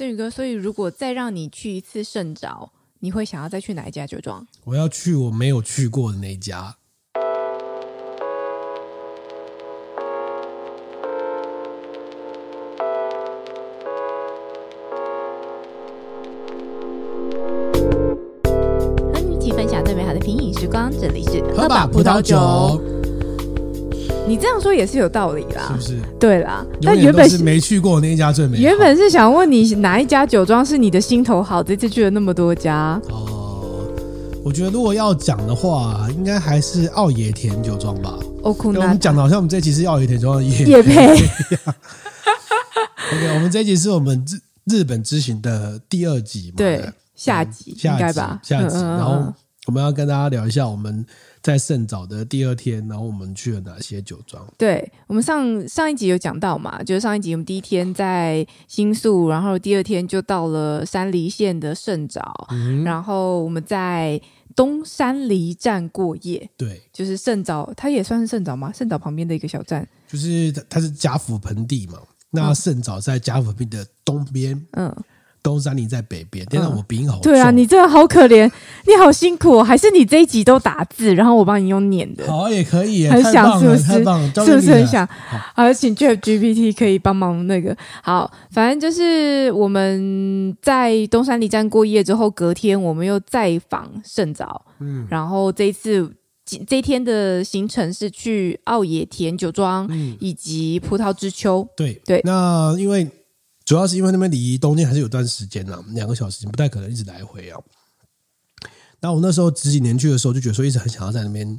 振宇哥，所以如果再让你去一次圣沼，你会想要再去哪一家酒庄？我要去我没有去过的那一家。和你一起分享最美好的品饮时光，这里是喝吧葡萄酒。你这样说也是有道理啦，是不是？对啦，但原本是没去过那一家最美。原本是想问你哪一家酒庄是你的心头好，这次去了那么多家。哦、呃，我觉得如果要讲的话，应该还是奥野田酒庄吧。我们讲的好像我们这一期是奥野田酒庄的业业配。OK，我们这一集是我们日日本之行的第二集嘛？对，下集，下集应该吧？下集，然后我们要跟大家聊一下我们。在圣早的第二天，然后我们去了哪些酒庄？对，我们上上一集有讲到嘛，就是上一集我们第一天在新宿，然后第二天就到了山梨县的圣早，嗯，然后我们在东山梨站过夜。对，就是圣早，它也算是圣沼吗？圣沼旁边的一个小站，就是它是甲府盆地嘛，那圣早在甲府盆地的东边。嗯。东山梨在北边，天哪，我鼻音好重。对啊，你真的好可怜，你好辛苦哦。还是你这一集都打字，然后我帮你用念的。好，也可以，很想是不是？是不是很想？好，请 ChatGPT 可以帮忙那个。好，反正就是我们在东山里站过夜之后，隔天我们又再访圣沼。嗯，然后这一次这一天的行程是去奥野田酒庄，嗯，以及葡萄之丘。对对，那因为。主要是因为那边离东京还是有段时间呢，两个小时不太可能一直来回啊。那我那时候十几年去的时候，就觉得说一直很想要在那边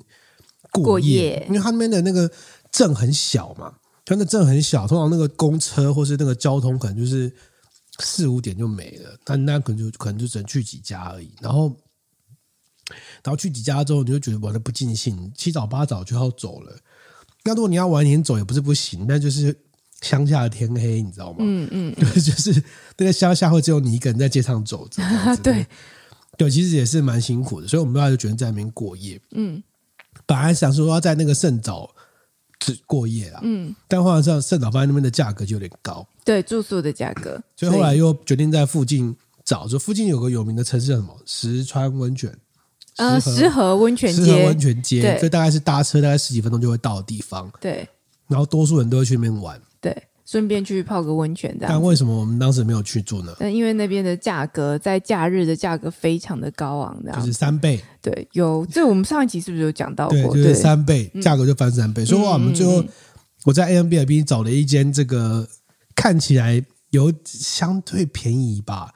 过夜，因为他那边的那个镇很小嘛，他那镇很小，通常那个公车或是那个交通可能就是四五点就没了，但那可能就可能就只能去几家而已。然后，然后去几家之后，你就觉得玩的不尽兴，七早八早就要走了。那如果你要晚点走也不是不行，但就是。乡下的天黑，你知道吗？嗯嗯，对，就是那个乡下会只有你一个人在街上走着。对对，其实也是蛮辛苦的，所以我们后来就决定在那边过夜。嗯，本来想说要在那个圣岛只过夜啊，嗯，但后来知道圣岛发现那边的价格就有点高，对，住宿的价格，所以后来又决定在附近找，就附近有个有名的城市叫什么石川温泉，呃，石河温泉街，石河温泉街，所以大概是搭车大概十几分钟就会到的地方。对，然后多数人都会去那边玩。对，顺便去泡个温泉这样。但为什么我们当时没有去住呢？因为那边的价格在假日的价格非常的高昂，的就是三倍。对，有这我们上一集是不是有讲到过？对，就是三倍，价格就翻三倍。嗯、所以话我们最后我在 Airbnb 找了一间这个看起来有相对便宜吧。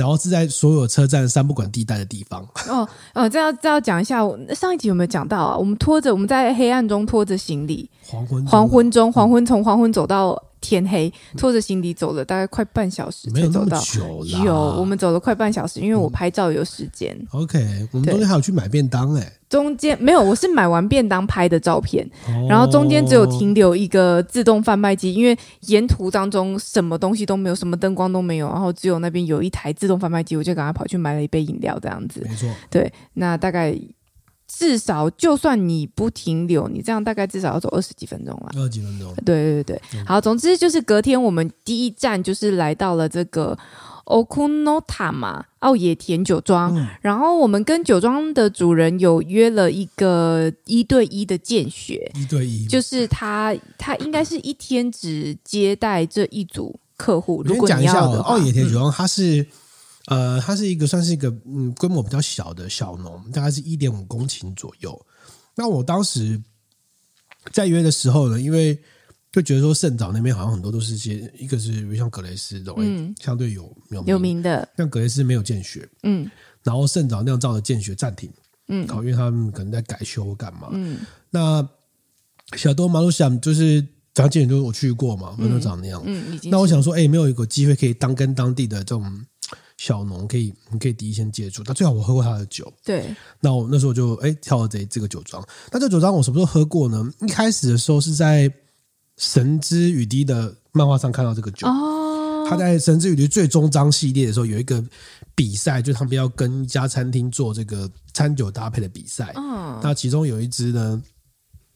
然后是在所有车站三不管地带的地方。哦，呃，这要这要讲一下，上一集有没有讲到啊？我们拖着我们在黑暗中拖着行李，黄昏黄昏中黄昏从黄昏走到天黑，拖着行李走了大概快半小时才走到，没有那么久啦。有，我们走了快半小时，因为我拍照有时间。嗯、OK，我们中间还有去买便当哎、欸。中间没有，我是买完便当拍的照片，哦、然后中间只有停留一个自动贩卖机，因为沿途当中什么东西都没有，什么灯光都没有，然后只有那边有一台自动贩卖机，我就赶快跑去买了一杯饮料，这样子。没错，对，那大概至少就算你不停留，你这样大概至少要走二十几分钟了。二十几分钟。对对对好，总之就是隔天我们第一站就是来到了这个。Okunota 嘛，奥野田酒庄。嗯、然后我们跟酒庄的主人有约了一个一对一的见学，一对一，就是他他应该是一天只接待这一组客户。如果你要的话，奥野田酒庄它是、嗯、呃，它是一个算是一个嗯规模比较小的小农，大概是一点五公顷左右。那我当时在约的时候呢，因为就觉得说圣早那边好像很多都是些，一个是比如像格雷斯这种、嗯、相对有有名，有名的，像格雷斯没有见学，嗯，然后圣沼酿造的见学暂停，嗯，好，因为他们可能在改修干嘛，嗯，那小多马路想就是早上见学就是我去过嘛，温州长那样，嗯，那我想说，哎，没有一个机会可以当跟当地的这种小农可以，你可以第一线接触，那最好我喝过他的酒，对，那我那时候就哎挑了这这个酒庄，那这个酒庄我什么时候喝过呢？一开始的时候是在。神之雨滴的漫画上看到这个酒，哦、他在神之雨滴最终章系列的时候有一个比赛，就他们要跟一家餐厅做这个餐酒搭配的比赛。嗯，那其中有一支呢，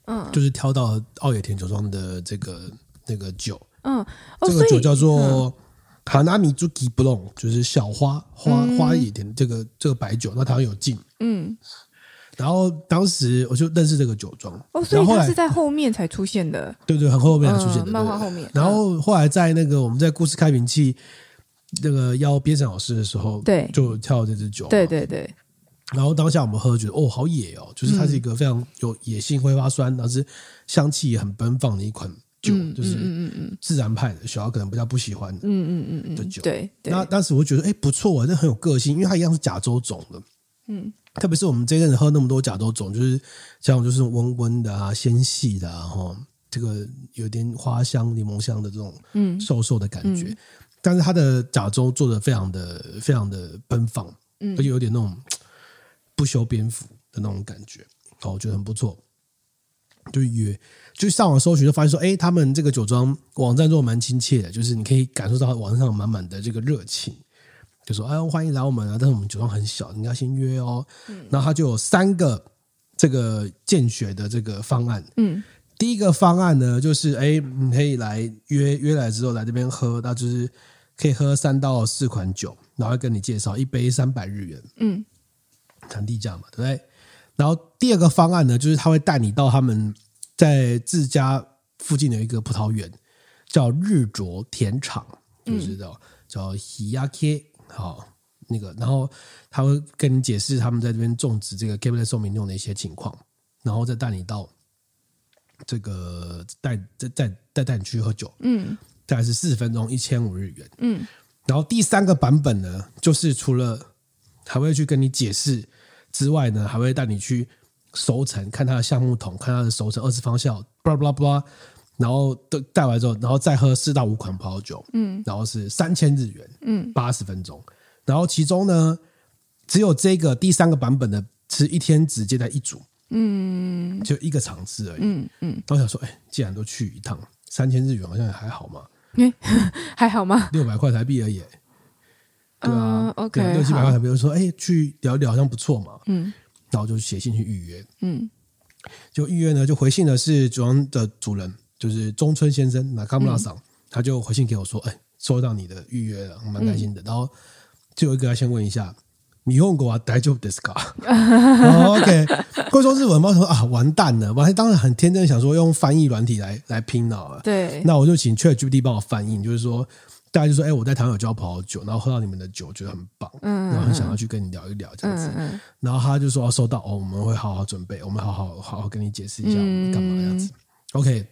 嗯，就是挑到奥野田酒庄的这个那个酒，嗯，这个酒叫做卡纳米朱吉布隆就是小花花花一点这个这个白酒，那台湾有劲，嗯，然后当时我就认识这个酒庄，哦，所以它是在后面才出现的，对对，很后面才出现的，嗯、漫画后面。然后后来在那个我们在故事开瓶器那个邀边山老师的时候，对，就跳这支酒，对对对。然后当下我们喝，觉得哦，好野哦，就是它是一个非常有野性挥发酸，但是香气也很奔放的一款。酒就是嗯嗯自然派的，小孩可能比较不喜欢嗯嗯嗯嗯的酒。对，那当时我觉得哎不错啊，这很有个性，因为它一样是甲州种的。嗯，特别是我们这阵子喝那么多甲州种，就是像就是温温的啊，纤细的啊，哈，这个有点花香、柠檬香的这种嗯瘦瘦的感觉。但是它的甲州做的非常的非常的奔放，嗯，而且有点那种不修边幅的那种感觉，哦，我觉得很不错。就约，就上网搜寻，就发现说，哎，他们这个酒庄网站做的蛮亲切的，就是你可以感受到网上满满的这个热情，就说，哎，欢迎来我们啊！但是我们酒庄很小，你要先约哦。嗯，然后他就有三个这个见血的这个方案。嗯，第一个方案呢，就是，哎，你可以来约约来之后来这边喝，那就是可以喝三到四款酒，然后跟你介绍一杯三百日元。嗯，产地价嘛，对不对？然后第二个方案呢，就是他会带你到他们在自家附近的一个葡萄园，叫日卓田厂，就是叫叫 Hiyake 好那个，然后他会跟你解释他们在这边种植这个 Cabernet Sauvignon 的一些情况，然后再带你到这个带再再再带你去喝酒，嗯，大概是四十分钟，一千五日元，嗯，然后第三个版本呢，就是除了还会去跟你解释。之外呢，还会带你去熟成，看它的橡木桶，看它的熟成二次发酵，巴拉巴拉巴拉，然后都带完之后，然后再喝四到五款葡萄酒，嗯，然后是三千日元，嗯，八十分钟，然后其中呢，只有这个第三个版本的是一天只接待一组，嗯，就一个场次而已，嗯嗯，我想说，哎，既然都去一趟，三千日元好像也还好嘛，还好吗？六百块台币而已。对啊，OK，六七百块台币，比如说，哎，去聊一聊好像不错嘛，嗯，然后就写信去预约，嗯，就预约呢，就回信的是酒庄的主人，就是中村先生，那卡姆拉桑，他就回信给我说，哎，收到你的预约了，蛮开心的。然后最后一个要先问一下，日本语は大丈夫ですか？OK，会说日文吗？说啊，完蛋了，我还当时很天真想说用翻译软体来来拼了，对，那我就请 ChatGPT 帮我翻译，就是说。 大家就说：“哎、欸，我在台湾有交葡萄酒，然后喝到你们的酒，觉得很棒，嗯，然后很想要去跟你聊一聊这样子。然后他就说：‘要收到哦，我们会好好准备，我们好好好好跟你解释一下我们干嘛这样子。嗯’” OK，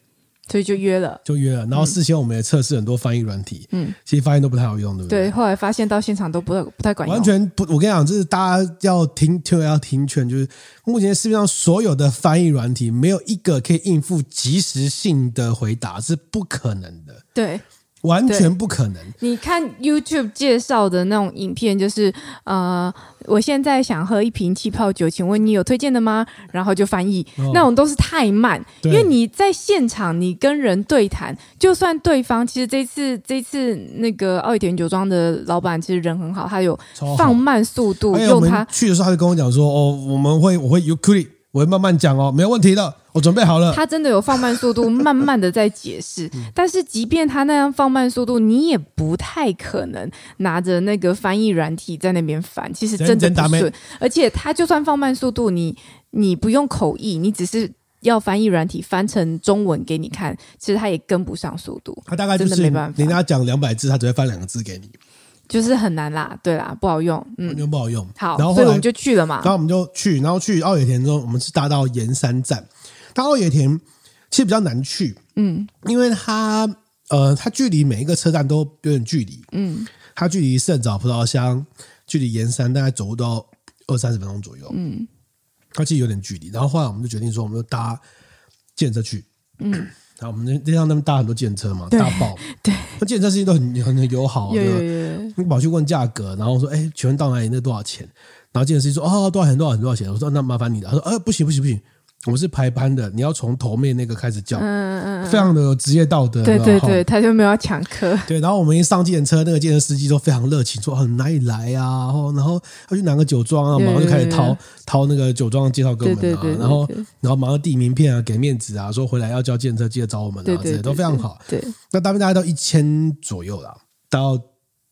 所以就约了，就约了。然后事先我们也测试很多翻译软体，嗯，其实发现都不太好用，对不对？对，后来发现到现场都不太不太管用，完全不。我跟你讲，就是大家要听，就要听劝，就是目前市面上所有的翻译软体，没有一个可以应付即时性的回答，是不可能的。对。完全不可能！你看 YouTube 介绍的那种影片，就是呃，我现在想喝一瓶气泡酒，请问你有推荐的吗？然后就翻译，哦、那种都是太慢，因为你在现场，你跟人对谈，就算对方其实这次这次那个奥义田酒庄的老板其实人很好，他有放慢速度，用他去的时候他就跟我讲说，哦，我们会我会 u k u 我会慢慢讲哦，没有问题的，我准备好了。他真的有放慢速度，慢慢的在解释。嗯、但是即便他那样放慢速度，你也不太可能拿着那个翻译软体在那边翻。其实真的不顺，而且他就算放慢速度，你你不用口译，你只是要翻译软体翻成中文给你看，其实他也跟不上速度。他大概就是没办法，人家讲两百字，他只会翻两个字给你。就是很难啦，对啦，不好用，嗯，又不好用。好，然后，后所以我们就去了嘛。然后我们就去，然后去奥野田之后，我们是搭到盐山站。但奥野田其实比较难去，嗯，因为它呃，它距离每一个车站都有点距离，嗯，它距离圣早葡萄乡，距离盐山大概走路都要二三十分钟左右，嗯，它其实有点距离。然后后来我们就决定说，我们就搭建车去，嗯。然后我们那那趟那边搭很多电车嘛，大爆。对，那电车司机都很很很友好，对吧？你跑去问价格，然后说：“哎，请问到哪里？那多少钱？”然后计程车司机说：“哦，多少钱？多少钱？多少钱？”我说：“那麻烦你了。”他说：“呃，不行，不行，不行。”我们是排班的，你要从头面那个开始叫，嗯嗯，非常的有职业道德。对对对，他就没有要抢客。对，然后我们一上计程车，那个计程司机都非常热情，说：“很哪里来啊？”然后，然后他去哪个酒庄啊？马上就开始掏掏那个酒庄的介绍给我们啊。然后，然后马上递名片啊，给面子啊，说回来要叫计程车记得找我们啊，这些都非常好。对，那大概大概到一千左右了，到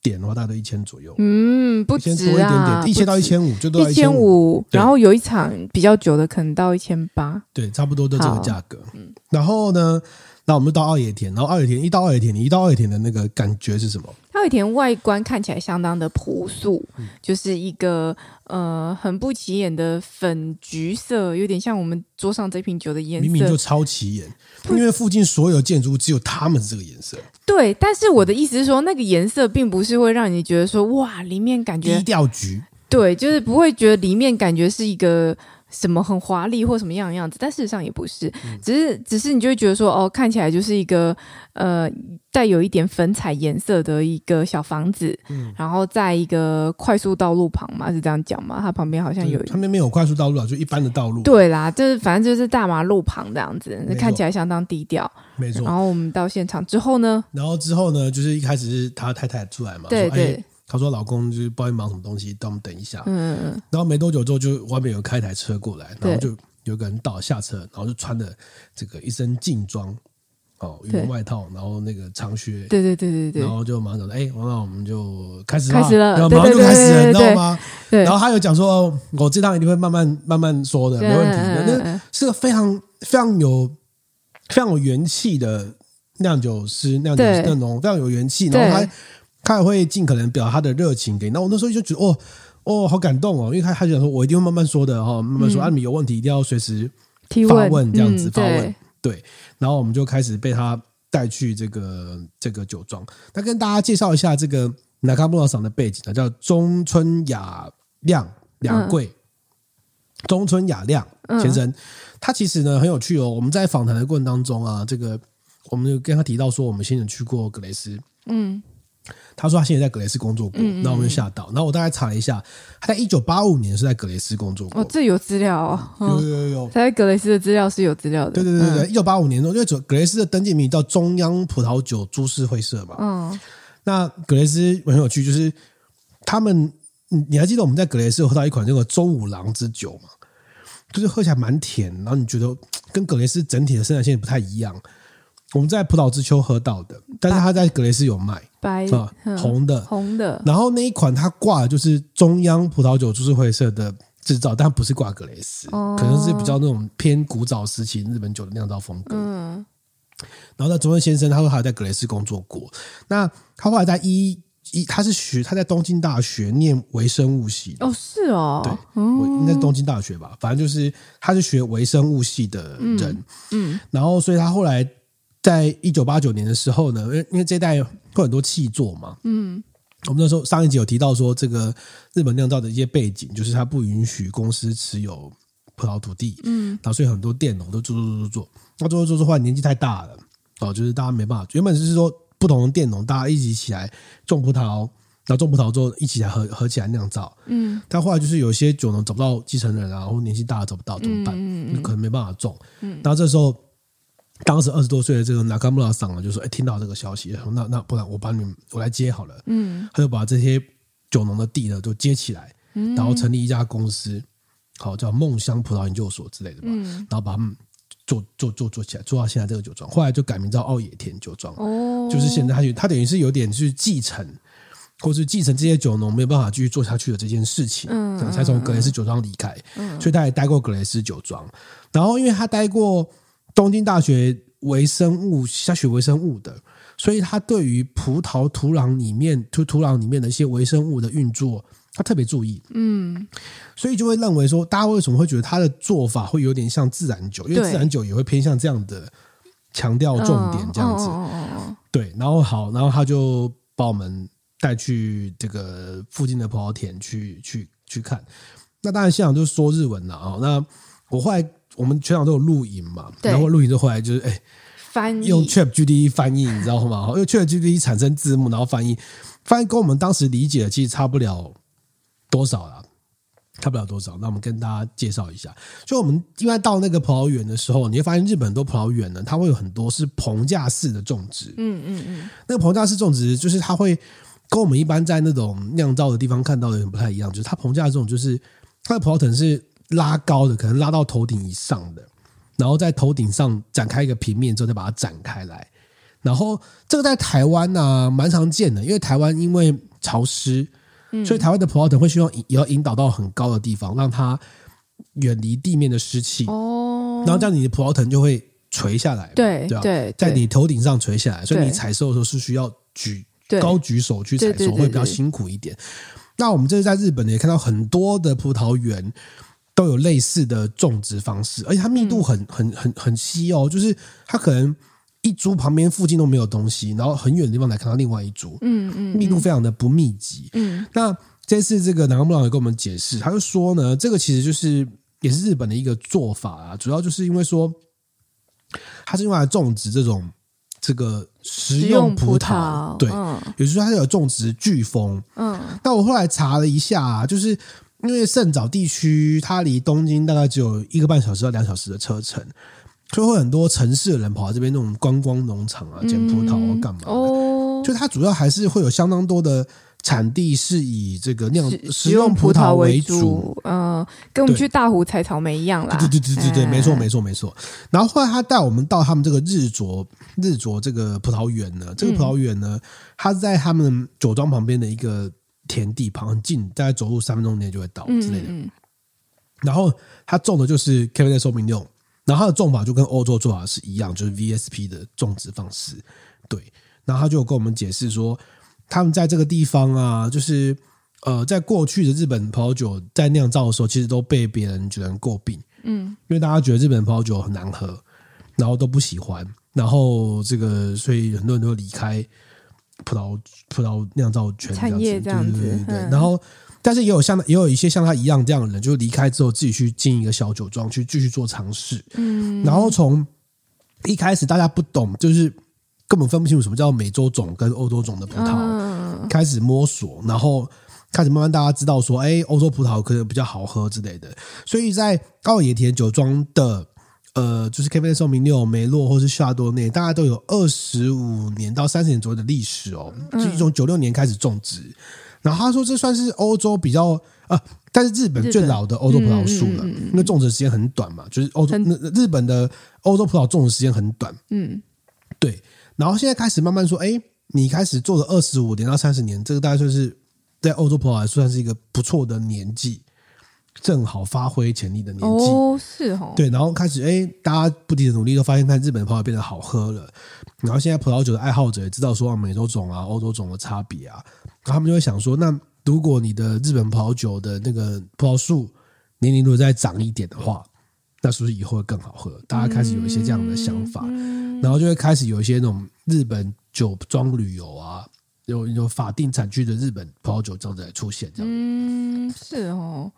点的话，大概都一千左右。嗯，不止啊，多一点点，一千到一千五，就都要一千五。然后有一场比较久的，可能到一千八。对，差不多的这个价格。嗯，然后呢，那我们到二野田，然后二野田一到二野田，你一到二野田的那个感觉是什么？二野田外观看起来相当的朴素，嗯、就是一个呃很不起眼的粉橘色，有点像我们桌上这瓶酒的颜色，明明就超起眼，因为附近所有建筑物只有他们这个颜色。对，但是我的意思是说，那个颜色并不是会让你觉得说哇，里面感觉低调橘。对，就是不会觉得里面感觉是一个。什么很华丽或什么样的样子，但事实上也不是，嗯、只是只是你就会觉得说，哦，看起来就是一个呃带有一点粉彩颜色的一个小房子，嗯，然后在一个快速道路旁嘛，是这样讲嘛？它旁边好像有，它旁边没有快速道路啊，就一般的道路。对啦，就是反正就是大马路旁这样子，错看起来相当低调。没错。然后我们到现场之后呢？然后之后呢，就是一开始是他太太出来嘛，对对。哎他说：“老公就是不知道忙什么东西，等我们等一下。”嗯嗯。然后没多久之后，就外面有开一台车过来，然后就有个人到下车，然后就穿着这个一身劲装哦，羽绒外套，然后那个长靴，对对对对对。然后就马上说：“哎，那我们就开始开始了，马上就开始了，你知道吗？”对。然后他有讲说：“我这趟一定会慢慢慢慢说的，没问题。那是个非常非常有非常有元气的酿酒师，酿酒师那种非常有元气，然后他。”他也会尽可能表达他的热情给你。那我那时候就觉得，哦哦，好感动哦，因为他他就讲说，我一定会慢慢说的哈，慢慢说。啊，你有问题一定要随时发问，这样子发问。对，然后我们就开始被他带去这个这个酒庄。那跟大家介绍一下这个南卡布拉桑的背景呢，叫中村雅亮两贵，中村雅亮先生，他其实呢很有趣哦。我们在访谈的过程当中啊，这个我们就跟他提到说，我们先前去过格雷斯，嗯。他说他现在在格雷斯工作过，嗯嗯，那我们就吓到。然后我大概查了一下，他在一九八五年是在格雷斯工作过。哦，这有资料哦，有有有，他在格雷斯的资料是有资料的。对对对对，一九八五年中，因为格雷斯的登记名叫中央葡萄酒株式会社嘛。嗯，那格雷斯很有趣，就是他们，你还记得我们在格雷斯喝到一款这个周五郎之酒吗？就是喝起来蛮甜，然后你觉得跟格雷斯整体的生产线不太一样。我们在葡萄之秋喝到的，但是他在格雷斯有卖，白啊，红的，红的。然后那一款它挂的就是中央葡萄酒株式会社的制造，但不是挂格雷斯，哦、可能是比较那种偏古早时期日本酒的酿造风格。嗯。然后那中村先生，他说他在格雷斯工作过，那他后来在一一，他是学他在东京大学念微生物系的。哦，是哦，对，应该是东京大学吧，反正就是他是学微生物系的人，嗯，嗯然后所以他后来。在一九八九年的时候呢，因为因为这一代会很多契作嘛，嗯，我们那时候上一集有提到说，这个日本酿造的一些背景，就是它不允许公司持有葡萄土地，嗯，然后所以很多佃农都做做做做做，那做做做做后来年纪太大了，哦，就是大家没办法，原本就是说不同的佃农大家一起起来种葡萄，然后种葡萄之后一起来合合起来酿造，嗯，但后来就是有些酒农找不到继承人啊，然后年纪大了找不到怎么办？嗯嗯，可能没办法种，嗯，然后这时候。当时二十多岁的这个那卡穆拉桑啊，就说：“哎，听到这个消息，那那不然我帮你们，我来接好了。”嗯，他就把这些酒农的地呢都接起来，然后成立一家公司，好叫梦香葡萄研究所之类的吧。嗯，然后把他们做做做做起来，做到现在这个酒庄。后来就改名叫奥野田酒庄。哦，就是现在他他等于是有点去继承，或是继承这些酒农没有办法继续做下去的这件事情，嗯，才从格雷斯酒庄离开。嗯，所以他也待过格雷斯酒庄，然后因为他待过。东京大学微生物，下学微生物的，所以他对于葡萄土壤里面土土壤里面的一些微生物的运作，他特别注意。嗯，所以就会认为说，大家为什么会觉得他的做法会有点像自然酒？因为自然酒也会偏向这样的强调重点这样子。对，然后好，然后他就把我们带去这个附近的葡萄田去去去看。那当然现场就是说日文了啊。那我后来。我们全场都有录影嘛，然后录影之后来就是哎，翻译用 Chat g d t 翻译，你知道吗？用 Chat g d t 产生字幕，然后翻译，翻译跟我们当时理解的其实差不了多少啦，差不了多少。那我们跟大家介绍一下，就我们因为到那个葡萄园的时候，你会发现日本很多葡萄园呢，它会有很多是棚架式的种植。嗯嗯嗯，那个棚架式种植就是它会跟我们一般在那种酿造的地方看到的人不太一样，就是它棚架这种就是它的葡萄藤是。拉高的可能拉到头顶以上的，然后在头顶上展开一个平面之后再把它展开来，然后这个在台湾呢、啊、蛮常见的，因为台湾因为潮湿，嗯、所以台湾的葡萄藤会希望也要引导到很高的地方，让它远离地面的湿气哦，然后这样你的葡萄藤就会垂下来，对对在你头顶上垂下来，所以你采收的时候是需要举高举手去采收，会比较辛苦一点。那我们这是在日本呢，也看到很多的葡萄园都有类似的种植方式，而且它密度很很很很稀哦，就是它可能一株旁边附近都没有东西，然后很远的地方来看到另外一株，嗯嗯，密度非常的不密集。嗯，那这次这个南宫部长也跟我们解释，他就说呢，这个其实就是也是日本的一个做法啊，主要就是因为说它是用来种植这种。这个食用葡萄，葡萄对，嗯、也就是说它有种植飓风。嗯，那我后来查了一下、啊，就是因为圣早地区它离东京大概只有一个半小时到两小时的车程，所以会很多城市的人跑到这边那种观光农场啊，捡葡萄啊，干嘛的？哦，就它主要还是会有相当多的。产地是以这个酿食用葡萄为主，嗯、呃，跟我们去大湖采草莓一样啦。对对对对对，没错没错没错。然后后来他带我们到他们这个日卓日卓这个葡萄园呢，这个葡萄园呢，它在他们酒庄旁边的一个田地旁，很近，大概走路三分钟内就会到之类的。嗯嗯、然后他种的就是 Cabernet Sauvignon，然后他的种法就跟欧洲做法是一样，就是 VSP 的种植方式。对，然后他就有跟我们解释说。他们在这个地方啊，就是呃，在过去的日本葡萄酒在酿造的时候，其实都被别人觉得诟病，嗯，因为大家觉得日本葡萄酒很难喝，然后都不喜欢，然后这个所以很多人都离开葡萄葡萄酿造圈这样子，对对对对对。然后，但是也有像也有一些像他一样这样的人，就离开之后自己去经营一个小酒庄，去继续做尝试，嗯，然后从一开始大家不懂，就是。根本分不清楚什么叫美洲种跟欧洲种的葡萄，开始摸索，然后开始慢慢大家知道说，哎，欧洲葡萄可能比较好喝之类的。所以在奥野田酒庄的呃，就是 Cabernet Sauvignon 梅洛或是夏多内，大概都有二十五年到三十年左右的历史哦。是一种九六年开始种植，然后他说这算是欧洲比较啊，但是日本最老的欧洲葡萄树了，因为种植时间很短嘛，就是欧洲那日本的欧洲葡萄种植时间很短，嗯，对。然后现在开始慢慢说，哎，你开始做了二十五年到三十年，这个大概算是在欧洲葡萄来说算是一个不错的年纪，正好发挥潜力的年纪。哦，是哦。对，然后开始，哎，大家不停的努力，都发现看日本的葡萄变得好喝了。然后现在葡萄酒的爱好者也知道说，美洲种啊、欧洲种的差别啊，然后他们就会想说，那如果你的日本葡萄酒的那个葡萄树年龄如果再长一点的话，那是不是以后会更好喝？大家开始有一些这样的想法。嗯然后就会开始有一些那种日本酒庄旅游啊，有有法定产区的日本葡萄酒这样子来出现，这样。嗯，是哦。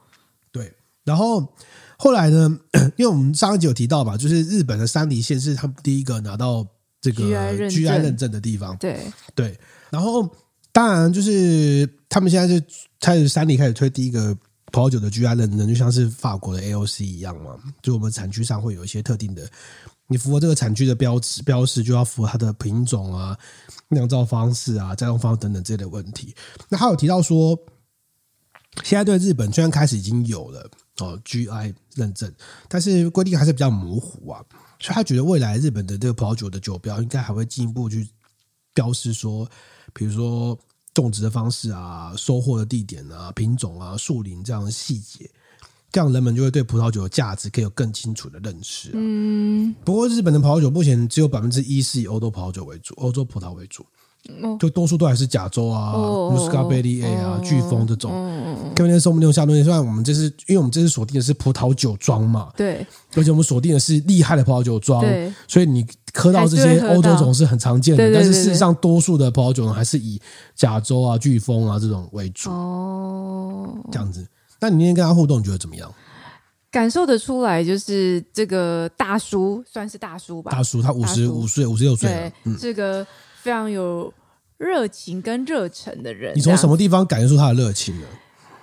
对，然后后来呢，因为我们上一集有提到嘛，就是日本的山梨县是他们第一个拿到这个 GI 认证的地方。对对，然后当然就是他们现在是开始山梨开始推第一个葡萄酒的 GI 认证，就像是法国的 AOC 一样嘛，就我们产区上会有一些特定的。你符合这个产区的标志标识，就要符合它的品种啊、酿造方式啊、栽种方式等等这类的问题。那他有提到说，现在对日本虽然开始已经有了哦 GI 认证，但是规定还是比较模糊啊。所以他觉得未来日本的这个葡萄酒的酒标应该还会进一步去标示说，比如说种植的方式啊、收获的地点啊、品种啊、树林这样的细节。这样人们就会对葡萄酒的价值可以有更清楚的认识。嗯，不过日本的葡萄酒目前只有百分之一是以欧洲葡萄酒为主，欧洲葡萄为主，就多数都还是甲州啊、Muscovy A 啊、飓风这种。跟那说我们用下东西，虽然我们这是因为我们这次锁定的是葡萄酒庄嘛，对，而且我们锁定的是厉害的葡萄酒庄，所以你喝到这些欧洲种是很常见的，但是事实上多数的葡萄酒呢还是以甲州啊、飓风啊这种为主。哦，这样子。那你那天跟他互动，你觉得怎么样？感受得出来，就是这个大叔算是大叔吧。大叔，他五十五岁，五十六岁，对，嗯、是个非常有热情跟热忱的人。你从什么地方感受出他的热情呢？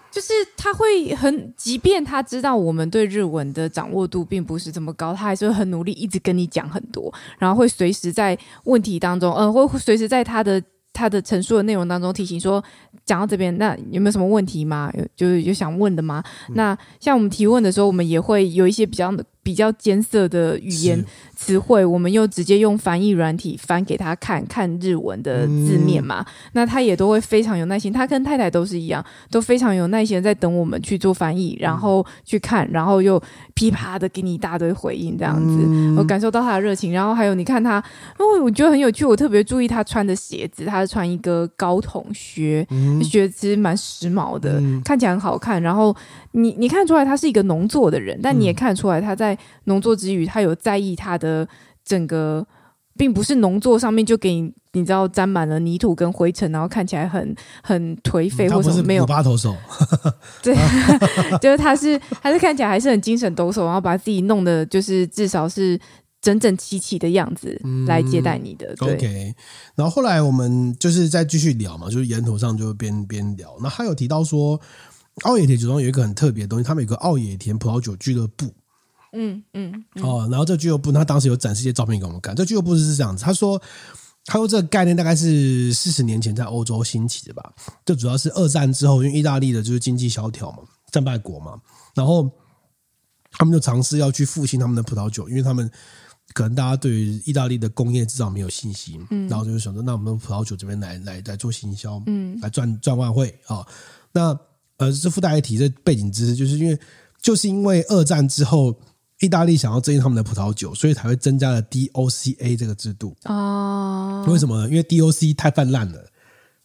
就是他会很，即便他知道我们对日文的掌握度并不是这么高，他还是会很努力，一直跟你讲很多，然后会随时在问题当中，呃，会随时在他的。他的陈述的内容当中提醒说，讲到这边，那有没有什么问题吗？有就是有想问的吗？嗯、那像我们提问的时候，我们也会有一些比较比较艰涩的语言词汇，我们又直接用翻译软体翻给他看看日文的字面嘛，嗯、那他也都会非常有耐心。他跟太太都是一样，都非常有耐心在等我们去做翻译，然后去看，然后又噼啪的给你一大堆回应，这样子，嗯、我感受到他的热情。然后还有你看他，因哦，我觉得很有趣，我特别注意他穿的鞋子，他是穿一个高筒靴，嗯、靴子其实蛮时髦的，嗯、看起来很好看。然后你你看出来他是一个农作的人，但你也看出来他在。农作之余，他有在意他的整个，并不是农作上面就给你，你知道沾满了泥土跟灰尘，然后看起来很很颓废，或者没有八头手。对，就是他是他是看起来还是很精神抖擞，然后把自己弄的就是至少是整整齐齐的样子来接待你的。嗯、，OK。然后后来我们就是再继续聊嘛，就是沿途上就边边聊。那他有提到说，奥野田酒庄有一个很特别的东西，他们有个奥野田葡萄酒俱乐部。嗯嗯，嗯哦，然后这俱乐部，他当时有展示一些照片给我们看。这俱乐部是这样子，他说，他说这个概念大概是四十年前在欧洲兴起的吧。就主要是二战之后，因为意大利的就是经济萧条嘛，战败国嘛，然后他们就尝试要去复兴他们的葡萄酒，因为他们可能大家对于意大利的工业制造没有信心，嗯，然后就是想说，那我们的葡萄酒这边来来来做行销，嗯，来赚赚外汇啊。那呃，这附带一提这背景知识，就是因为就是因为二战之后。意大利想要增进他们的葡萄酒，所以才会增加了 DOCA 这个制度啊。为什么呢？因为 DOC 太泛滥了，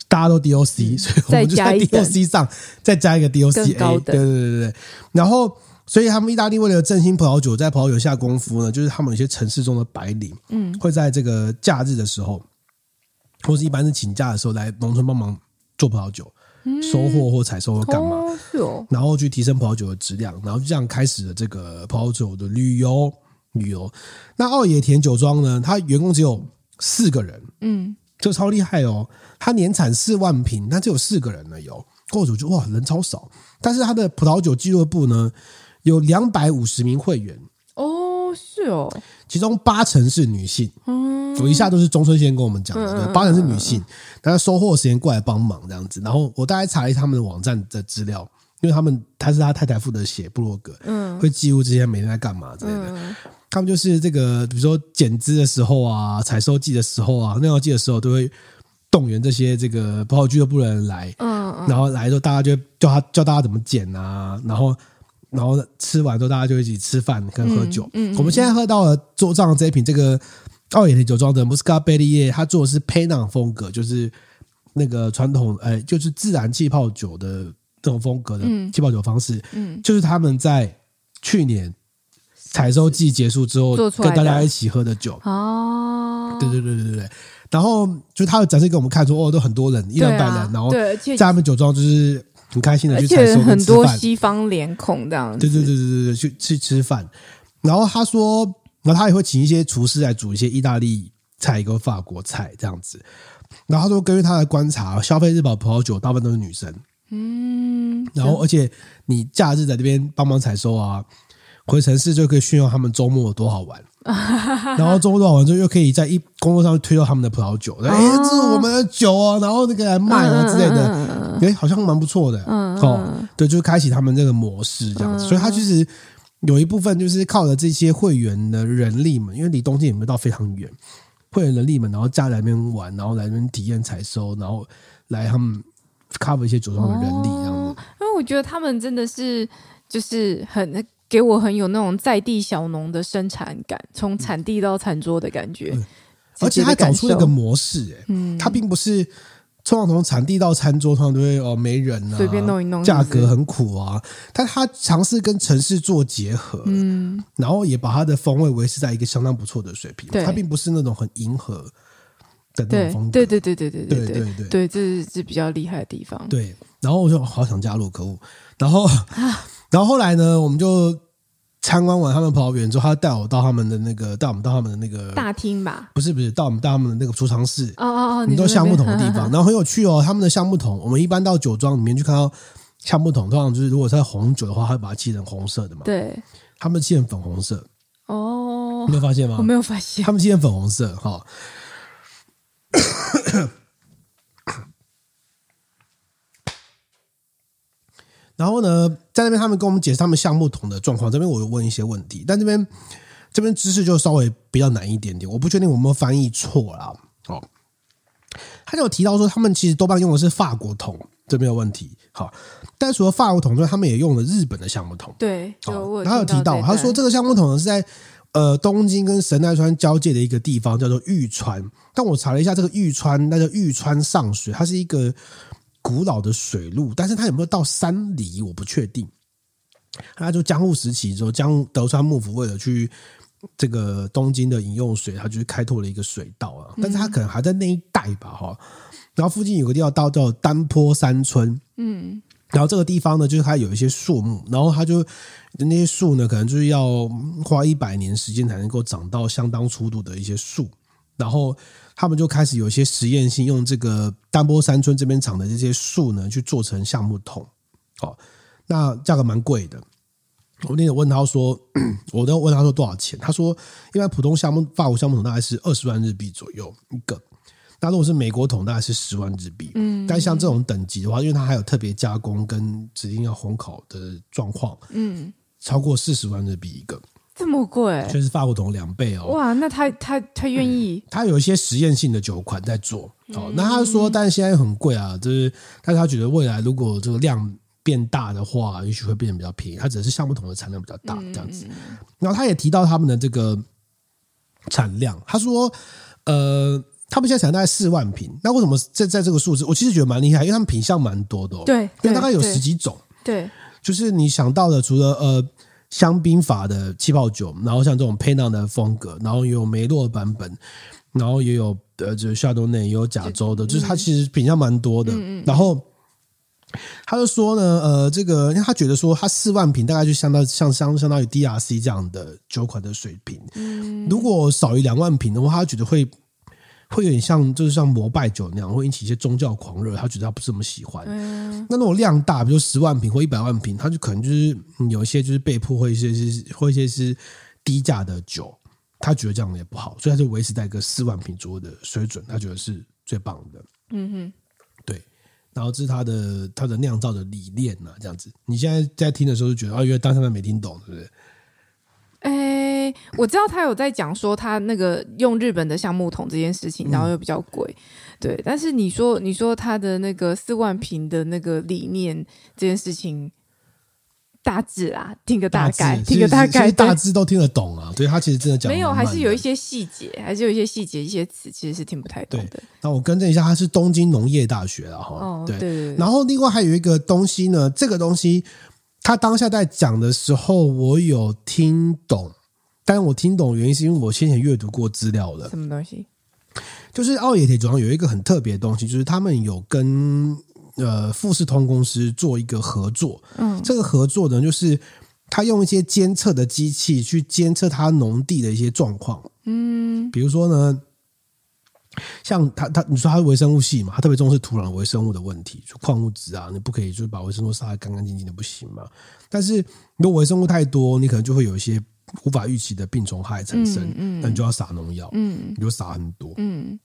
大家都 DOC，、嗯、所以我们就在 DOC 上再加一个 DOCA。对对对对对。然后，所以他们意大利为了振兴葡萄酒，在葡萄酒下功夫呢，就是他们有些城市中的白领，嗯，会在这个假日的时候，或是一般是请假的时候，来农村帮忙做葡萄酒。收获或采收或干嘛，然后去提升葡萄酒的质量，然后就这样开始了这个葡萄酒的旅游旅游。那奥野田酒庄呢？它员工只有四个人，嗯，这超厉害哦。它年产四万瓶，但只有四个人呢。有，雇主就哇，人超少。但是它的葡萄酒俱乐部呢，有两百五十名会员。哦，是哦，其中八成是女性。嗯，我一下都是中村先跟我们讲的，对，八成是女性。大家收获时间过来帮忙这样子，然后我大概查了一下他们的网站的资料，因为他们他是他太太负责写部落格，嗯，会记录这些每天在干嘛之类的。嗯、他们就是这个，比如说剪枝的时候啊，采收季的时候啊，酿造季的时候，都会动员这些这个葡萄俱乐部的人来，嗯，然后来的时候大家就叫他教大家怎么剪啊，然后然后吃完之后大家就一起吃饭跟喝酒。嗯，嗯，我们现在喝到了桌上的这一瓶这个。奥野田酒庄的 Muscadellier，他做的是 Penang 风格，就是那个传统，哎，就是自然气泡酒的这种风格的气泡酒方式。嗯，就是他们在去年采收季结束之后，跟大家一起喝的酒。哦，对对对对对。然后就他的展示给我们看说，哦，都很多人，一两百人，然后在他们酒庄就是很开心的去采收，很多西方脸孔这样子。对对对对对对，去去吃饭。然后他说。然后他也会请一些厨师来煮一些意大利菜，一个法国菜这样子。然后他说，根据他的观察，消费日宝葡萄酒大部分都是女生。嗯。然后，而且你假日在这边帮忙采收啊，回城市就可以炫耀他们周末有多好玩。然后周末多好玩之后，又可以在一工作上推到他们的葡萄酒。哎，这是我们的酒哦，然后那个来卖啊之类的。哎，好像蛮不错的。嗯。哦，对，就开启他们这个模式这样子。所以他其实。有一部分就是靠着这些会员的人力嘛，因为离东京也没有到非常远，会员人力们，然后家来那边玩，然后来那边体验采收，然后来他们 cover 一些酒庄的人力这样子。因为我觉得他们真的是就是很给我很有那种在地小农的生产感，从产地到餐桌的感觉，嗯、而且他找出了一个模式、欸，嗯，他并不是。通常从产地到餐桌，通常都会哦没人啊，随便弄一弄，价格很苦啊。但他尝试跟城市做结合，嗯，然后也把它的风味维持在一个相当不错的水平。它并不是那种很迎合的那种风格，对对对对对对对对对，对，这是是比较厉害的地方。对，然后我就好想加入，可恶。然后，然后后来呢，我们就。参观完他们葡萄园之后，他带我到他们的那个，带我们到他们的那个大厅吧？不是不是，到我们到他们的那个储藏室。哦哦哦，你都橡木桶的地方，然后很有趣哦。他们的橡木桶，我们一般到酒庄里面去看到橡木桶，通常就是如果是红酒的话，他会把它漆成红色的嘛。对，他们漆成粉红色。哦，你没有发现吗？我没有发现，他们漆成粉红色哈。然后呢，在那边他们跟我们解释他们橡木桶的状况，这边我又问一些问题，但这边这边知识就稍微比较难一点点，我不确定我们翻译错了。哦，他就有提到说，他们其实多半用的是法国桶，这没有问题。好，但除了法国桶之外，他们也用了日本的橡木桶。对，有他有提到，他说这个橡木桶呢是在呃东京跟神奈川交界的一个地方，叫做玉川。但我查了一下，这个玉川那叫玉川上水，它是一个。古老的水路，但是它有没有到山里，我不确定。他就江户时期之后，江德川幕府为了去这个东京的饮用水，他就是开拓了一个水道啊。但是他可能还在那一带吧，哈。然后附近有个地方到叫丹坡山村，嗯。然后这个地方呢，就是它有一些树木，然后它就那些树呢，可能就是要花一百年时间才能够长到相当粗度的一些树，然后。他们就开始有一些实验性，用这个丹波山村这边长的这些树呢，去做成橡木桶。哦，那价格蛮贵的。我那天问他说，我都问他说多少钱？他说，一般普通橡木法国橡木桶大概是二十万日币左右一个。那如果是美国桶，大概是十万日币。嗯，但像这种等级的话，因为它还有特别加工跟指定要烘烤的状况，嗯，超过四十万日币一个。这么贵，就是法国桶两倍哦！哇，那他他他愿意、嗯？他有一些实验性的酒款在做哦。那他说，但是现在很贵啊，就是，但是他觉得未来如果这个量变大的话，也许会变得比较便宜。他只是橡木桶的产量比较大这样子。然后他也提到他们的这个产量，他说，呃，他们现在产量大概四万瓶。那为什么在在这个数字，我其实觉得蛮厉害，因为他们品相蛮多的哦。对，因为大概有十几种。对，就是你想到的，除了呃。香槟法的气泡酒，然后像这种佩纳的风格，然后也有梅洛版本，然后也有呃，就是夏多内，也有加州的，就是它其实品相蛮多的。然后他就说呢，呃，这个因为他觉得说，他四万瓶大概就相当像相相当于 DRC 这样的酒款的水平。如果少于两万瓶的话，他觉得会。会有点像，就是像膜拜酒那样，会引起一些宗教狂热。他觉得他不是那么喜欢。嗯、那那种量大，比如十万瓶或一百万瓶，他就可能就是有一些就是被迫或一些是或一些是低价的酒，他觉得这样也不好，所以他就维持在一个四万瓶左右的水准，他觉得是最棒的。嗯哼，对。然后这是他的他的酿造的理念呐，这样子。你现在在听的时候就觉得啊，因为当时他没听懂，是不是？哎，我知道他有在讲说他那个用日本的橡木桶这件事情，然后又比较贵，嗯、对。但是你说你说他的那个四万平的那个理念这件事情，大致啊，听个大概，听个大概，大致都听得懂啊。对，他其实真的讲没有，还是有一些细节，还是有一些细节，一些词其实是听不太懂的。那我更正一下，他是东京农业大学的哈。哦，对，对，对，对。然后另外还有一个东西呢，这个东西。他当下在讲的时候，我有听懂，但我听懂原因是因为我先前阅读过资料了。什么东西？就是奥野铁酒厂有一个很特别的东西，就是他们有跟呃富士通公司做一个合作。嗯，这个合作呢，就是他用一些监测的机器去监测他农地的一些状况。嗯，比如说呢。像他他你说他是微生物系嘛，他特别重视土壤微生物的问题，就矿物质啊，你不可以就是把微生物杀得干干净净的不行嘛。但是如果微生物太多，你可能就会有一些无法预期的病虫害产生，嗯，那你就要撒农药，嗯，你就撒很多，嗯。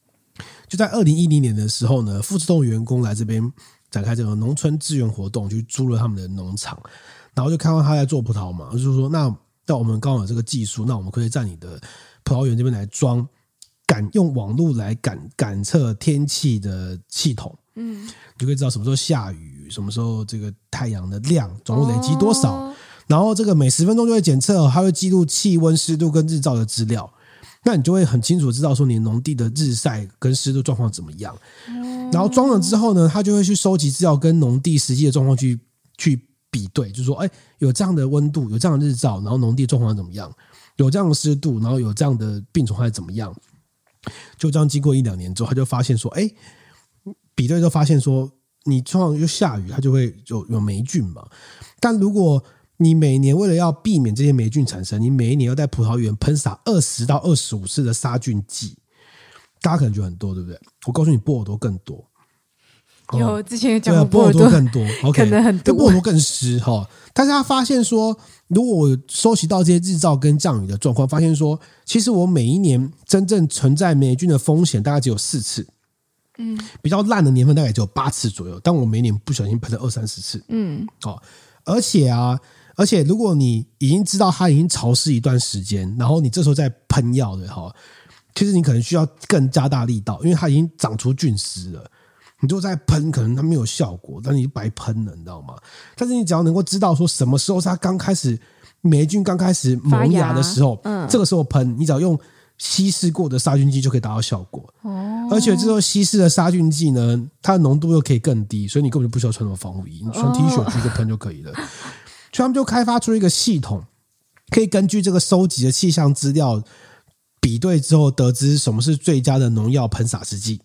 就在二零一零年的时候呢，富士通员工来这边展开这个农村支援活动，去租了他们的农场，然后就看到他在做葡萄嘛，就是说那那我们刚好有这个技术，那我们可以在你的葡萄园这边来装。感用网络来感感测天气的系统，嗯，你就可以知道什么时候下雨，什么时候这个太阳的量总共累积多少，哦、然后这个每十分钟就会检测，它会记录气温、湿度跟日照的资料，那你就会很清楚知道说你农地的日晒跟湿度状况怎么样。嗯、然后装了之后呢，它就会去收集资料，跟农地实际的状况去去比对，就是说，哎，有这样的温度，有这样的日照，然后农地状况怎么样？有这样的湿度，然后有这样的病虫害怎么样？就这样，经过一两年之后，他就发现说：“哎，比对就发现说，你通常就下雨，它就会有有霉菌嘛。但如果你每年为了要避免这些霉菌产生，你每一年要在葡萄园喷洒二十到二十五次的杀菌剂，大家可能觉得很多，对不对？我告诉你，波尔多更多。有之前有讲过波尔多更多，OK，可能很多，波尔多更湿哈。但是他发现说。”如果我收集到这些日照跟降雨的状况，发现说，其实我每一年真正存在霉菌的风险大概只有四次。嗯，比较烂的年份大概只有八次左右，但我每年不小心喷了二三十次，嗯，哦，而且啊，而且如果你已经知道它已经潮湿一段时间，然后你这时候再喷药的哈，其实你可能需要更加大力道，因为它已经长出菌丝了。你就在喷，可能它没有效果，但你就白喷了，你知道吗？但是你只要能够知道说什么时候是它刚开始霉菌刚开始萌芽的时候，嗯，这个时候喷，你只要用稀释过的杀菌剂就可以达到效果。哦，而且这时候稀释的杀菌剂呢，它的浓度又可以更低，所以你根本就不需要穿什么防护衣，你穿 T 恤去就喷就可以了。所以他们就开发出一个系统，可以根据这个收集的气象资料比对之后，得知什么是最佳的农药喷洒时机。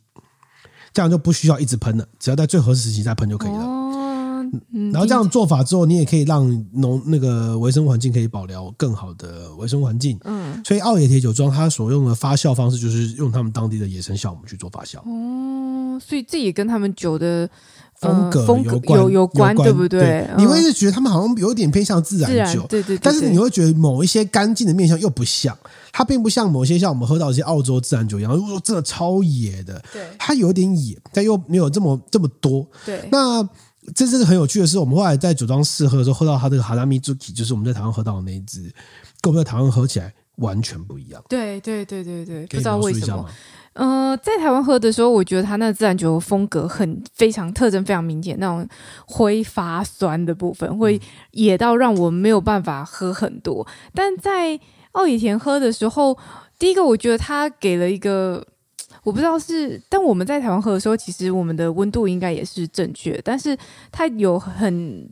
这样就不需要一直喷了，只要在最合适时期再喷就可以了。哦，然后这样做法之后，你也可以让农那个微生物环境可以保留更好的微生物环境。嗯，所以奥野铁酒庄它所用的发酵方式就是用他们当地的野生酵母去做发酵。哦，所以这也跟他们酒的。风格有关，有有关，对不对？对你会是觉得他们好像有点偏向自然酒，对对。但是你会觉得某一些干净的面相又不像，它并不像某些像我们喝到一些澳洲自然酒一样，如果说真的超野的，对，它有点野，但又没有这么这么多。对。那这是很有趣的是，我们后来在酒庄试喝的时候，喝到它这个哈拉米朱基，就是我们在台湾喝到的那一支，跟我们在台湾喝起来完全不一样。对对对对对，不知道为什么。呃，在台湾喝的时候，我觉得它那自然酒风格很非常特征非常明显，那种挥发酸的部分会野到让我没有办法喝很多。但在奥野田喝的时候，第一个我觉得它给了一个，我不知道是，但我们在台湾喝的时候，其实我们的温度应该也是正确，但是它有很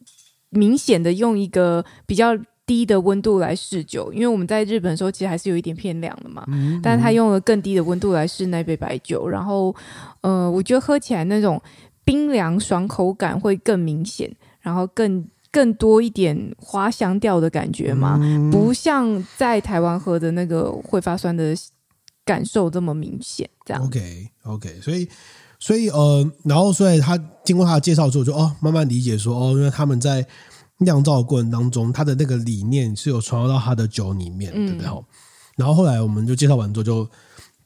明显的用一个比较。低的温度来试酒，因为我们在日本的时候其实还是有一点偏凉的嘛，嗯嗯，但是他用了更低的温度来试那杯白酒，然后呃，我觉得喝起来那种冰凉爽口感会更明显，然后更更多一点花香调的感觉嘛，嗯、不像在台湾喝的那个会发酸的感受这么明显。这样，OK OK，所以所以呃，然后所以他经过他的介绍之后就，就哦慢慢理解说哦，因为他们在。酿造的过程当中，他的那个理念是有传到到他的酒里面，嗯、对不对？然后后来我们就介绍完之后，就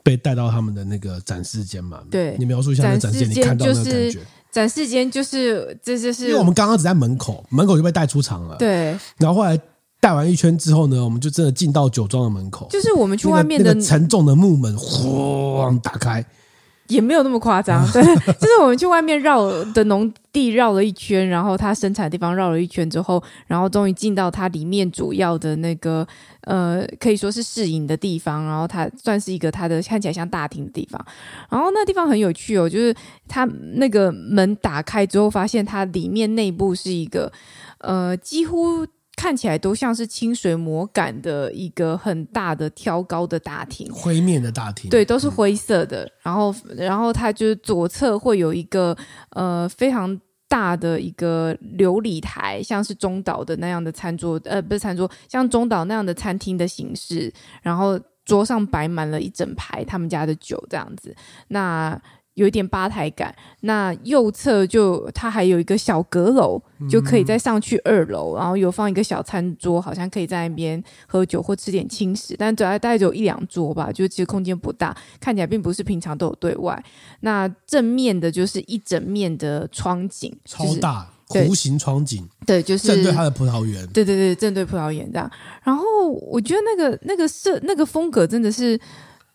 被带到他们的那个展示间嘛。对，你描述一下那个展示间，你看到那个感觉。展示间就是这就是，因为我们刚刚只在门口，门口就被带出场了。对，然后后来带完一圈之后呢，我们就真的进到酒庄的门口，就是我们去外面的、那个、沉重的木门轰打开。也没有那么夸张，对，就是我们去外面绕的农地绕了一圈，然后它生产的地方绕了一圈之后，然后终于进到它里面主要的那个呃，可以说是试饮的地方，然后它算是一个它的看起来像大厅的地方，然后那地方很有趣哦，就是它那个门打开之后，发现它里面内部是一个呃几乎。看起来都像是清水模感的一个很大的挑高的大厅，灰面的大厅，对，都是灰色的。嗯、然后，然后它就是左侧会有一个呃非常大的一个琉璃台，像是中岛的那样的餐桌，呃，不是餐桌，像中岛那样的餐厅的形式。然后桌上摆满了一整排他们家的酒，这样子。那有一点吧台感，那右侧就它还有一个小阁楼，就可以再上去二楼，嗯、然后有放一个小餐桌，好像可以在那边喝酒或吃点轻食，但主要大概只有一两桌吧，就其实空间不大，看起来并不是平常都有对外。那正面的就是一整面的窗景，超大弧形窗景，对，就是正对它的葡萄园，对对对，正对葡萄园这样。然后我觉得那个那个设那个风格真的是。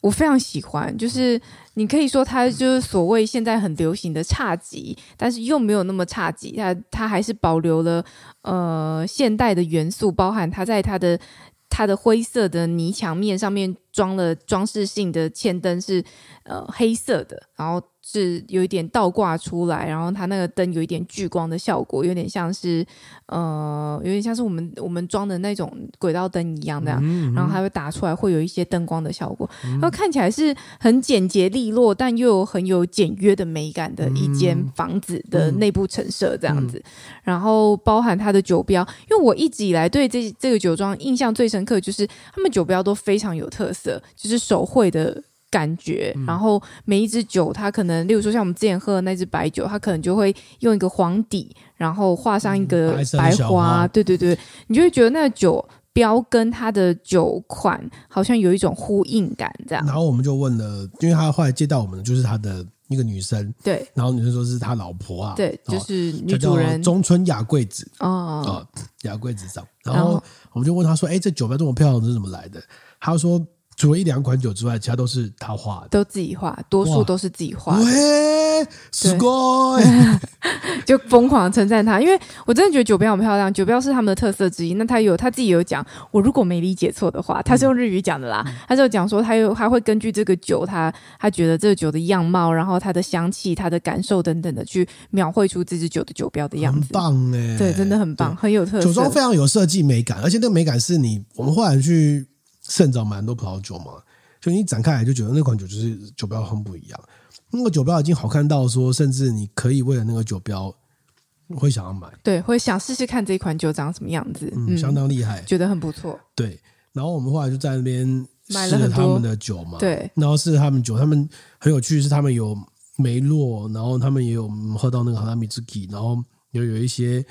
我非常喜欢，就是你可以说它就是所谓现在很流行的差级，但是又没有那么差级，它它还是保留了呃现代的元素，包含它在它的它的灰色的泥墙面上面装了装饰性的嵌灯是呃黑色的，然后。是有一点倒挂出来，然后它那个灯有一点聚光的效果，有点像是呃，有点像是我们我们装的那种轨道灯一样那样，嗯嗯、然后它会打出来，会有一些灯光的效果，嗯、然后看起来是很简洁利落，但又有很有简约的美感的一间房子的内部陈设这样子，然后包含它的酒标，因为我一直以来对这这个酒庄印象最深刻，就是他们酒标都非常有特色，就是手绘的。感觉，然后每一支酒，它可能，例如说像我们之前喝的那支白酒，它可能就会用一个黄底，然后画上一个白花，对对对，你就会觉得那个酒标跟它的酒款好像有一种呼应感，这样。然后我们就问了，因为他后来接到我们的就是他的一个女生，对，然后女生说是他老婆啊，对，就是女主人。中村雅贵子。哦，啊，雅贵子上，然后我们就问他说：“哎，这酒标这么漂亮，是怎么来的？”他说。除了一两款酒之外，其他都是他画的，都自己画，多数都是自己画。喂，すごい，就疯狂的称赞他，因为我真的觉得酒标很漂亮，酒标是他们的特色之一。那他有他自己有讲，我如果没理解错的话，他是用日语讲的啦。嗯、他就讲说，他有他会根据这个酒，他他觉得这个酒的样貌，然后它的香气、它的感受等等的，去描绘出这支酒的酒标的样子。很棒哎，对，真的很棒，很有特色。酒庄非常有设计美感，而且那个美感是你我们后来去。 盛找蛮多葡萄酒嘛，就你展开来就觉得那款酒就是酒标很不一样。那个酒标已经好看到说，甚至你可以为了那个酒标会想要买，对，会想试试看这一款酒长什么样子，嗯，相当厉害，觉得很不错。对，然后我们后来就在那边试了他们的酒嘛，对，然后试了他们酒，他们很有趣，是他们有梅洛，然后他们也有喝到那个哈拉米兹基，然后也有一些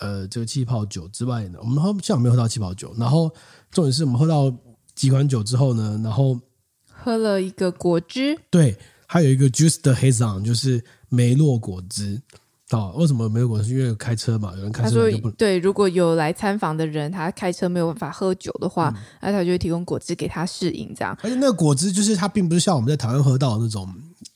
呃这个气泡酒之外呢，我们好像没有喝到气泡酒，然后重点是我们喝到。几款酒之后呢，然后喝了一个果汁，对，还有一个 Juice de Raisin，就是梅洛果汁。哦，为什么梅洛果汁？因为开车嘛，有人开车就不对。如果有来参访的人，他开车没有办法喝酒的话，那、嗯、他就会提供果汁给他试饮，这样。而且那个果汁就是它并不是像我们在台湾喝到的那种，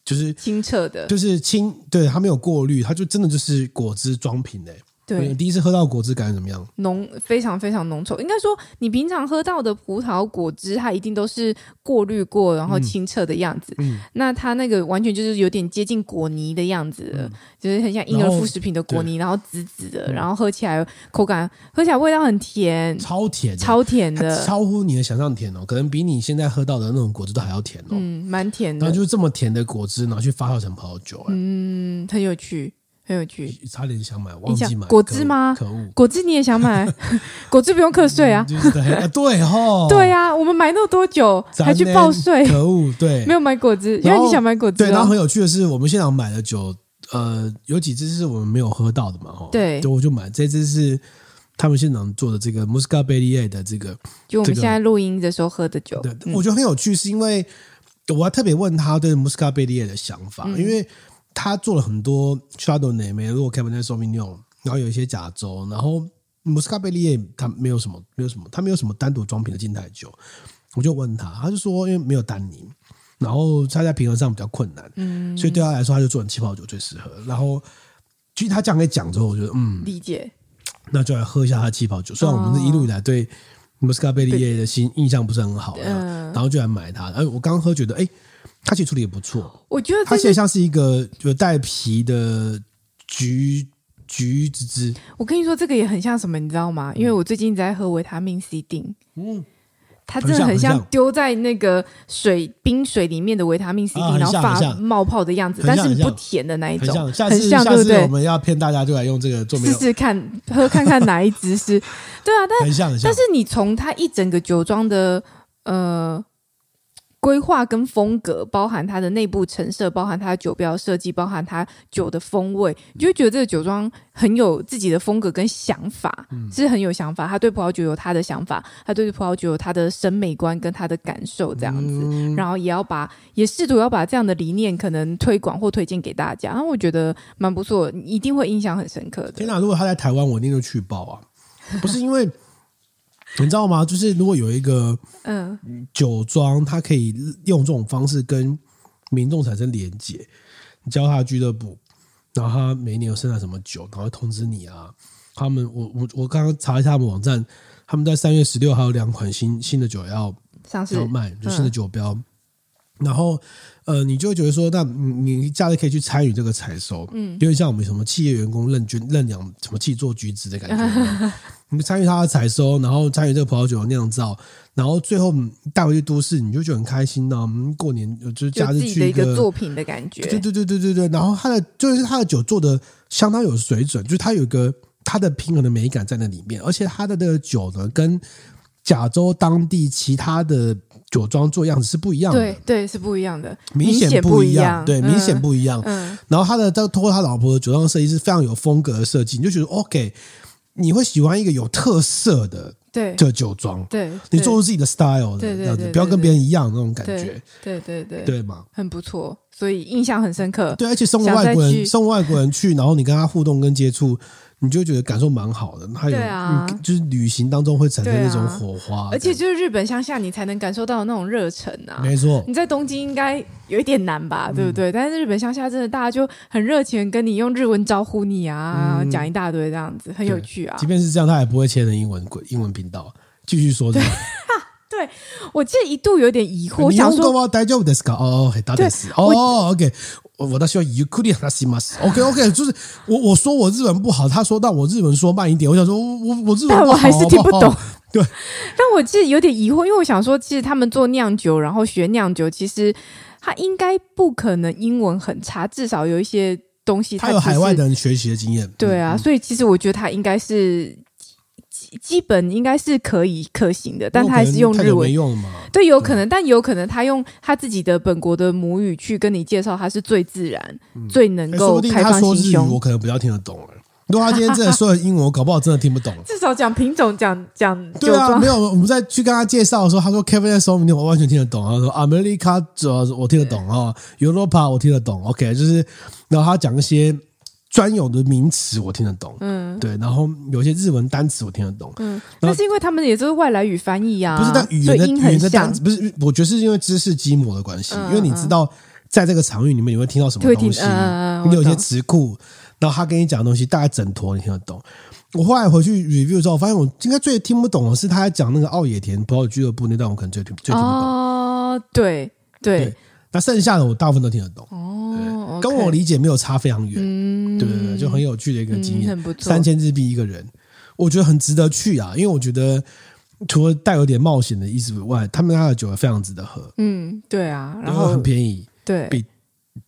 就是清澈的，就是清，对，它没有过滤，它就真的就是果汁装瓶的。对，第一次喝到果汁感觉怎么样？浓，非常非常浓稠。应该说，你平常喝到的葡萄果汁，它一定都是过滤过，然后清澈的样子。嗯，那它那个完全就是有点接近果泥的样子，嗯、就是很像婴儿副食品的果泥，然后，紫紫的，然后喝起来口感，喝起来味道很甜，超甜，超甜的，超乎你的想象甜哦，可能比你现在喝到的那种果汁都还要甜哦。嗯，蛮甜的。然后就是这么甜的果汁，拿去发酵成葡萄酒，嗯，很有趣。很有趣，差点想买，忘记买果汁吗？可恶，果汁你也想买？果汁不用课税啊？对哈，对呀，我们买那么多酒还去报税，可恶！对，没有买果汁，因为你想买果汁。对，然后很有趣的是，我们现场买的酒，呃，有几支是我们没有喝到的嘛？哈，对，就我就买这支是他们现场做的这个 Muscat-Bélier 的这个，就我们现在录音的时候喝的酒。对，我觉得很有趣，是因为我还特别问他对 Muscat-Bélier 的想法，因为。他做了很多 Chardonnay、梅洛、Cabernet Sauvignon，然后有一些甲州，然后 Muscat-Bélier 他没有什么，没有什么，他没有什么单独装瓶的静态酒。我就问他，他就说因为没有单宁，然后他在平衡上比较困难，嗯，所以对他来说，他就做成气泡酒最适合。然后其实他这样给讲之后，我觉得嗯，理解，那就来喝一下他的气泡酒。虽然我们这一路以来对 Muscat-Bélier 的新印象不是很好，然后就来买它。哎，我刚刚喝觉得哎。它其实处理也不错，我觉得它现在像是一个就带皮的橘橘子汁。我跟你说，这个也很像什么，你知道吗？因为我最近在喝维他命 C 錠，嗯，它真的很像丢在那个水冰水里面的维他命 C 錠，啊、然后发冒泡的样子，但是不甜的那一种，很像，很像，对不对？我们要骗大家就来用这个做，试试看，喝看看哪一支是，对啊，但但是你从它一整个酒庄的呃。规划跟风格，包含它的内部陈设，包含它的酒标设计，包含它酒的风味，你就会觉得这个酒庄很有自己的风格跟想法，嗯、是很有想法。他对葡萄酒有他的想法，他对葡萄酒有他的审美观跟他的感受，这样子，嗯、然后也要把，也试图要把这样的理念可能推广或推荐给大家。然后我觉得蛮不错，一定会印象很深刻的。天哪！如果他在台湾，我一定就去报啊，不是因为。你知道吗？就是如果有一个嗯酒庄，它可以用这种方式跟民众产生连接，你教他俱乐部，然后他每一年有生产什么酒，然后通知你啊。他们，我我我刚刚查一下他们网站，他们在三月十六号有两款新新的酒要上市要卖，就新的酒标。嗯、然后呃，你就会觉得说，那你你假日可以去参与这个采收，嗯，有点像我们什么企业员工认捐认养什么气做橘子的感觉。你参与他的采收，然后参与这个葡萄酒的酿造，然后最后带回去都市，你就觉得很开心呢、啊。过年就是假日去一个作品的感觉，对对对对对对。然后他的就是他的酒做的相当有水准，就是他有一个他的平衡的美感在那里面，而且他的那个酒呢，跟加州当地其他的酒庄做样子是不一样的，对对是不一样的，明显不一样，对，明显不一样。嗯，然后他的他通过他老婆的酒庄设计是非常有风格的设计，你就觉得 OK。你会喜欢一个有特色的对。的酒庄，对，你做出自己的 style 的样子，不要跟别人一样那种感觉，对对对对。嘛，很不错，所以印象很深刻。对，而且身为外国人，身为 外国人去，然后你跟他互动跟接触。你就觉得感受蛮好的，还有、啊、就是旅行当中会产生那种火花，而且就是日本乡下，你才能感受到那种热忱啊。没错，你在东京应该有一点难吧，嗯、对不对？但是日本乡下真的大家就很热情，跟你用日文招呼你啊，讲、嗯、一大堆这样子，很有趣啊。即便是这样，他也不会切成英文英文频道继续说这个。对，我记得一度有点疑惑，我想说，大丈夫ですか？哦，大丈夫です。哦，OK。 我倒需要ゆっくり话します。OK OK，就是我我说我日文不好，他说但我日文说慢一点。我想说我我我日文不好，但我还是听不懂。好好对，但我其实有点疑惑，因为我想说，其实他们做酿酒，然后学酿酒，其实他应该不可能英文很差，至少有一些东西他，他有海外的人学习的经验。对啊，所以其实我觉得他应该是。 基本应该是可以可行的，但他还是用日文用嘛？对，有可能，但有可能他用他自己的本国的母语去跟你介绍，他是最自然、嗯、最能够开放心胸。我可能比较听得懂。如果他今天真的说的英文，我搞不好真的听不懂。至少讲品种，讲讲对啊，没有。我们在去跟他介绍的时候，他说 Cabernet Sauvignon 我完全听得懂。他说 America 主要我听得懂啊，Europa 我听得懂。OK，就是然后他讲一些。专有的名词我听得懂，嗯，对，然后有些日文单词我听得懂，嗯，那是因为他们也就是外来语翻译啊，不是，但语言的语言的单词不是，我觉得是因为知识积模的关系，因为你知道在这个场域里面你会听到什么东西，你有些词库，然后他跟你讲的东西大概整坨你听得懂。我后来回去 review 之后，发现我应该最听不懂的是他在讲那个奥野田葡萄俱乐部那段，我可能最听最听不懂。哦，对对，那剩下的我大部分都听得懂。哦，跟我理解没有差非常远。对对对，就很有趣的一个经验，嗯、很不错。三千日币一个人，我觉得很值得去啊！因为我觉得除了带有点冒险的意思以外，他们家的酒也非常值得喝。嗯，对啊，然后很便宜，对，比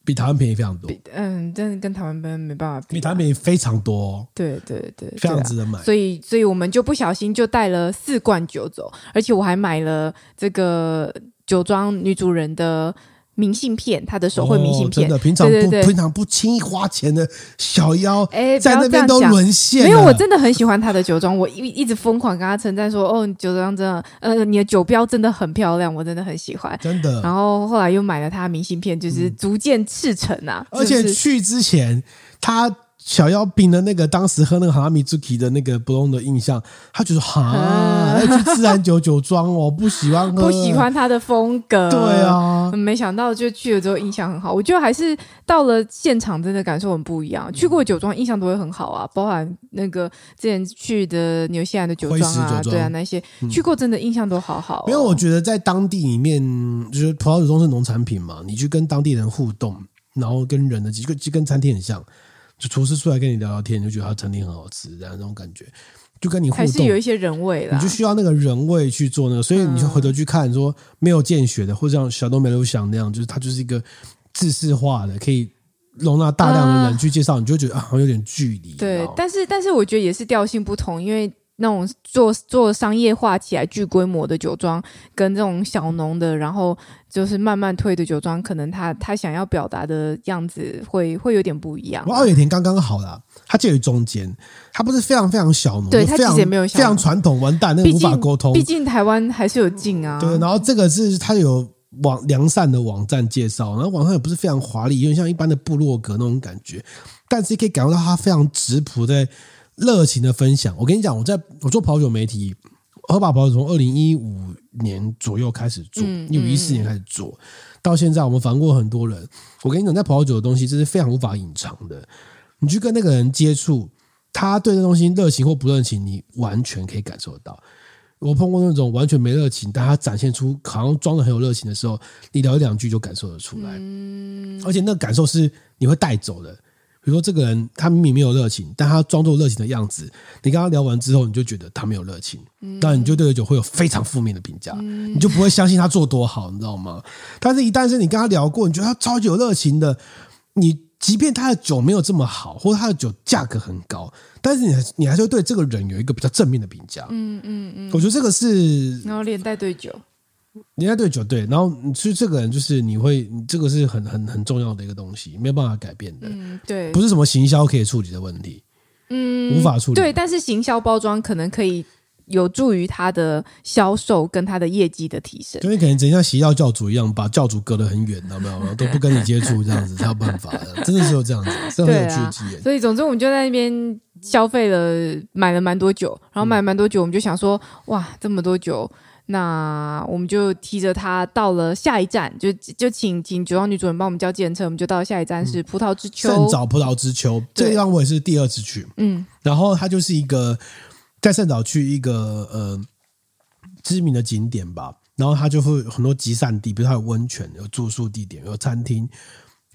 比台湾便宜非常多。嗯，但是跟台湾没没办法比，比台湾便宜非常多。对对对，非常值得买。所以，所以我们就不小心就带了四罐酒走，而且我还买了这个酒庄女主人的。明信片，他的手绘明信片，哦、真的平常不平常不轻易花钱的小妖，哎，在那边都沦陷。没有，我真的很喜欢他的酒庄，我一一直疯狂跟他称赞说：“哦，酒庄真的，呃，你的酒标真的很漂亮，我真的很喜欢。”真的。然后后来又买了他的明信片，就是逐渐赤诚啊。而且去之前他。小妖饼的那个当时喝那个哈密朱奇的那个布隆的印象，他觉得哈，要去自然酒酒庄哦，不喜欢喝，不喜欢他的风格。对啊，没想到就去了之后印象很好。我觉得还是到了现场真的感受很不一样。去过酒庄印象都会很好啊，包含那个之前去的纽西兰的酒庄啊，对啊，那些去过真的印象都好好。因为我觉得在当地里面，就是葡萄酒庄是农产品嘛，你去跟当地人互动，然后跟人的几个就跟餐厅很像。就厨师出来跟你聊聊天，你就觉得他餐厅很好吃，这样那种感觉，就跟你互动，还是有一些人味啦。你就需要那个人味去做那个，所以你就回头去看说没有见血的，或者像小东没有想那样，就是它就是一个制式化的，可以容纳大量的人去介绍，你就觉得啊，好像有点距离。对，但是但是我觉得也是调性不同，因为。那种做做商业化起来巨规模的酒庄，跟这种小农的，然后就是慢慢推的酒庄，可能他他想要表达的样子会会有点不一样。我奥野田刚刚好啦，它介于中间，它不是非常非常小农，对，它其实也没有非常传统，完蛋，那个无法沟通。毕竟台湾还是有劲啊。对，然后这个是它有网良善的网站介绍，然后网上也不是非常华丽，有点像一般的部落格那种感觉，但是可以感受到它非常质朴在。热情的分享，我跟你讲，我在我做葡萄酒媒体，合法葡萄酒从二零一五年左右开始做，一五一四年开始做，到现在我们访问过很多人。我跟你讲，在葡萄酒的东西，这是非常无法隐藏的。你去跟那个人接触，他对这东西热情或不热情，你完全可以感受得到。我碰过那种完全没热情，但他展现出好像装的很有热情的时候，你聊一两句就感受得出来。而且那个感受是你会带走的。比如说，这个人他明明没有热情，但他装作热情的样子，你跟他聊完之后，你就觉得他没有热情，那你就对酒会有非常负面的评价，你就不会相信他做多好，你知道吗？但是，一旦是你跟他聊过，你觉得他超级有热情的，你即便他的酒没有这么好，或者他的酒价格很高，但是你你还是会对这个人有一个比较正面的评价。嗯嗯嗯，我觉得这个是，然后连带对酒。人家对酒对，然后其实这个人就是你会，这个是很很很重要的一个东西，没有办法改变的。嗯，对，不是什么行销可以处理的问题，嗯，无法处理。对，但是行销包装可能可以有助于他的销售跟他的业绩的提升。就你可能真像邪教教主一样，把教主隔得很远，有没有？都不跟你接触，这样子才有办法的。真的是有这样子，是很有趣。所以，总之我们就在那边消费了，买了蛮多酒，然后买了蛮多酒，我们就想说，哇，这么多酒。那我们就提着它到了下一站，就就请请九号女主人帮我们叫计程车，我们就到了下一站是葡萄之丘。圣早葡萄之丘，这个地方我也是第二次去。嗯，然后它就是一个在圣早去一个呃知名的景点吧，然后它就会很多集散地，比如它有温泉、有住宿地点、有餐厅。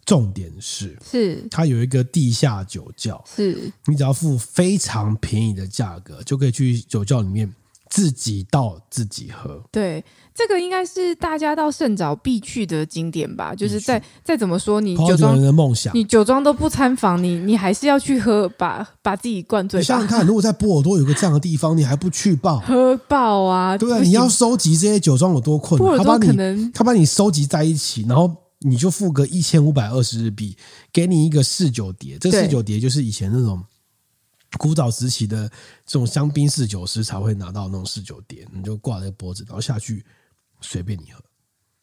重点是，是它有一个地下酒窖，是你只要付非常便宜的价格，就可以去酒窖里面。自己倒自己喝，对，这个应该是大家到圣早必去的景点吧。就是再再怎么说，你酒庄的梦想，你酒庄都不参访，你你还是要去喝，把把自己灌醉。你想想看，如果在波尔多有个这样的地方，你还不去报喝爆啊？对啊，你要收集这些酒庄有多困难？他把你他把你收集在一起，然后你就付个一千五百二十日币，给你一个试酒碟。这试酒碟就是以前那种。古早时期的这种香槟侍酒师才会拿到那种试酒碟，你就挂在脖子，然后下去随便你喝，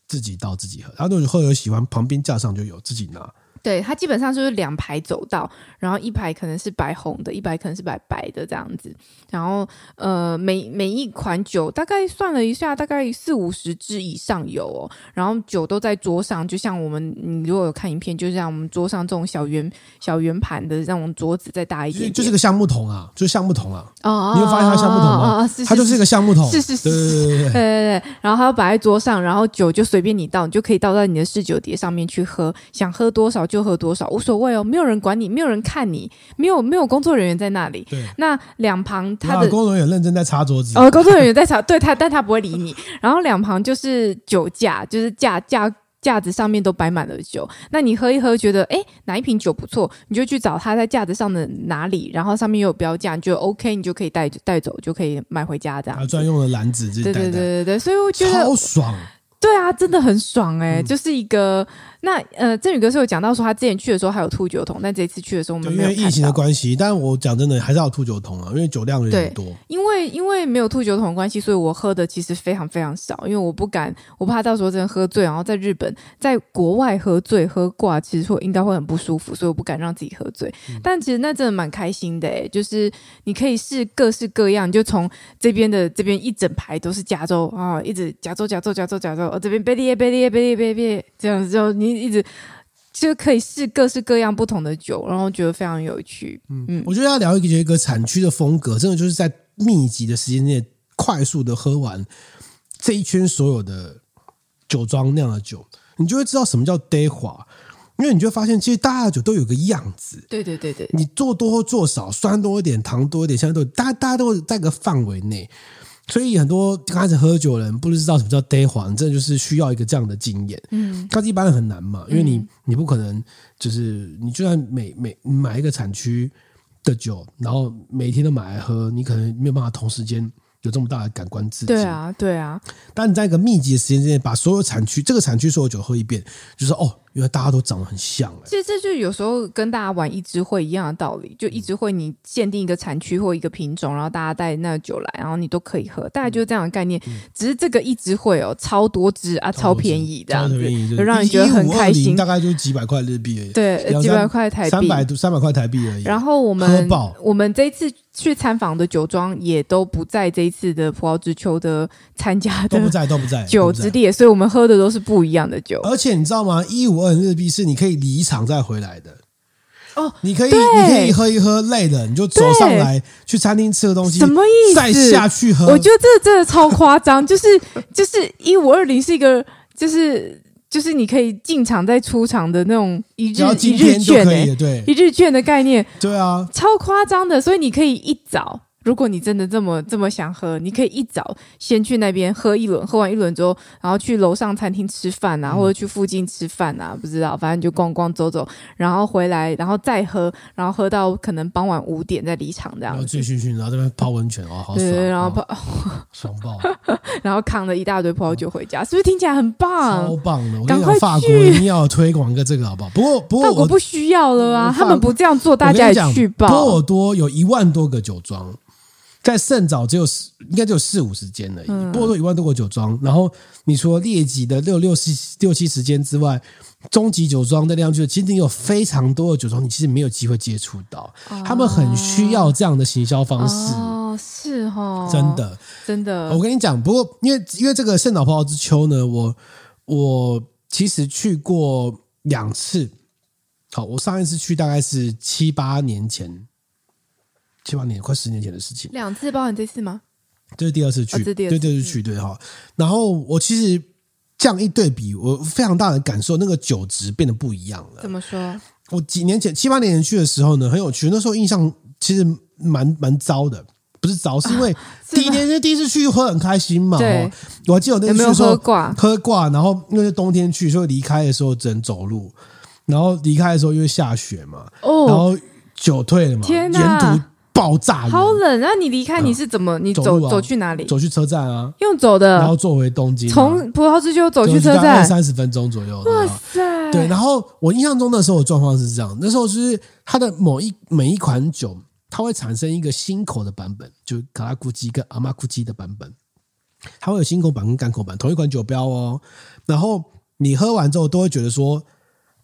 自己倒自己喝。然后如果你喝有喜欢，旁边架上就有自己拿。对，它基本上就是两排走道，然后一排可能是白红的，一排可能是白白的这样子。然后呃，每每一款酒大概算了一下，大概四五十支以上有哦。然后酒都在桌上，就像我们你如果有看影片，就像我们桌上这种小圆小圆盘的这种桌子再大一点，点，就是个橡木桶啊，就是橡木桶啊。哦，你有发现它橡木桶吗？哦，它就是一个橡木桶，是是是，对对对对 对。然后它要摆在桌上，然后酒就随便你倒，你就可以倒在你的试酒碟上面去喝，想喝多少就喝多少，无所谓哦，没有人管你，没有人看你，没有没有工作人员在那里。对，那两旁他的工作人员认真在擦桌子。哦，工作人员在擦，对他，但他不会理你。然后两旁就是酒架，就是架架架子上面都摆满了酒。那你喝一喝，觉得诶哪一瓶酒不错，你就去找他在架子上的哪里，然后上面又有标价，你就 OK，你就可以带带走，就可以买回家这样。专用的篮子对对对对对，所以我觉得超爽。对啊，真的很爽哎、欸，嗯、就是一个。那呃，振宇哥是有讲到说他之前去的时候还有吐酒桶，但这一次去的时候我们没有。因为疫情的关系，但我讲真的还是要吐酒桶啊，因为酒量有点多。因为因为没有吐酒桶的关系，所以我喝的其实非常非常少，因为我不敢，我怕到时候真的喝醉，然后在日本，在国外喝醉喝挂，其实会应该会很不舒服，所以我不敢让自己喝醉。嗯、但其实那真的蛮开心的、欸，就是你可以试各式各样，就从这边的这边一整排都是加州啊，一直加州加州加州加州，哦这边贝利耶贝利耶贝利耶贝利耶这样子，就你一直。就可以试各式各样不同的酒，然后觉得非常有趣。嗯嗯，我觉得要聊一个一个产区的风格，真的就是在密集的时间内快速的喝完这一圈所有的酒庄酿的酒，你就会知道什么叫 day 华，因为你就会发现其实大家的酒都有个样子。对对对对，你做多或做少，酸多一点，糖多一点，相对都大家大家都在个范围内。所以很多刚开始喝酒的人不知道什么叫 day 黄，真的就是需要一个这样的经验。嗯，但是一般人很难嘛，因为你你不可能就是你就算每每买一个产区的酒，然后每天都买来喝，你可能没有办法同时间有这么大的感官刺激。对啊，对啊。但你在一个密集的时间之内，把所有产区这个产区所有酒喝一遍，就是哦。因为大家都长得很像，欸，其实这就有时候跟大家玩一支会一样的道理。就一支会，你限定一个产区或一个品种，然后大家带那个酒来，然后你都可以喝，大概就是这样的概念。嗯、只是这个一支会哦，超多支啊，超便宜的，就让你觉得很开心。大概就几百块日币而已，对，几百块台币，三百三百块台币而已。然后我们我们这一次去参访的酒庄也都不在这一次的葡萄之丘的参加的，都不在，都不在 酒之列，所以我们喝的都是不一样的酒。而且你知道吗？一五二日币是你可以离场再回来的哦，你可以你可以喝一喝累了，你就走上来去餐厅吃个东西，什么意思？再下去喝？我觉得这真的超夸张，就是就是一五二零是一个就是就是你可以进场再出场的那种一日一日券诶，对，一日券的概念，对啊，超夸张的，所以你可以一早。如果你真的这么这么想喝，你可以一早先去那边喝一轮，喝完一轮之后，然后去楼上餐厅吃饭啊，或者去附近吃饭啊，不知道，反正就逛逛走走，然后回来，然后再喝，然后喝到可能傍晚五点再离场这样。然后醉醺醺，然后这边泡温泉哦，好爽。对，然后泡，哦、爽爆。然后扛了一大堆葡萄酒回家，是不是听起来很棒？超棒的！我跟你讲，法国一定要推广一个这个，好不好？不过不过法国不需要了啊，他们不这样做，大家也去吧。波尔多有一万多个酒庄。在圣早只有应该只有四五十间而已。波尔多一万多个酒庄，然后你除了列级的六六七六七十间之外，中级酒庄的量就其实你有非常多的酒庄，你其实没有机会接触到，他们很需要这样的行销方式。哦，是哦，真的真的。我跟你讲，不过因为因为这个圣早葡萄之秋呢，我我其实去过两次。好，我上一次去大概是七八年前，七八年快十年前的事情。两次包含这次吗？这是第二次去，哦、对，对对，是去对哈。然后我其实这样一对比，我非常大的感受，那个酒质变得不一样了。怎么说？我几年前七八年前去的时候呢，很有趣。那时候印象其实蛮蛮糟的，不是糟，是因为第一年是第一次去，喝很开心嘛。对，我还记得我那次去说喝挂，喝挂，然后因为是冬天去，所以离开的时候只能走路。然后离开的时候因为下雪嘛，哦，然后酒退了嘛，天，沿途爆炸，好冷。然后你离开你是怎么？你走走去哪里？走去车站啊，用走的，然后坐回东京，从葡萄之丘走去车站，三十分钟左右。哇塞！对，然后我印象中那时候的状况是这样，那时候就是它的某一每一款酒，它会产生一个新口的版本，就卡拉库基跟阿玛库基的版本，它会有新口版跟干口版，同一款酒标哦。然后你喝完之后都会觉得说。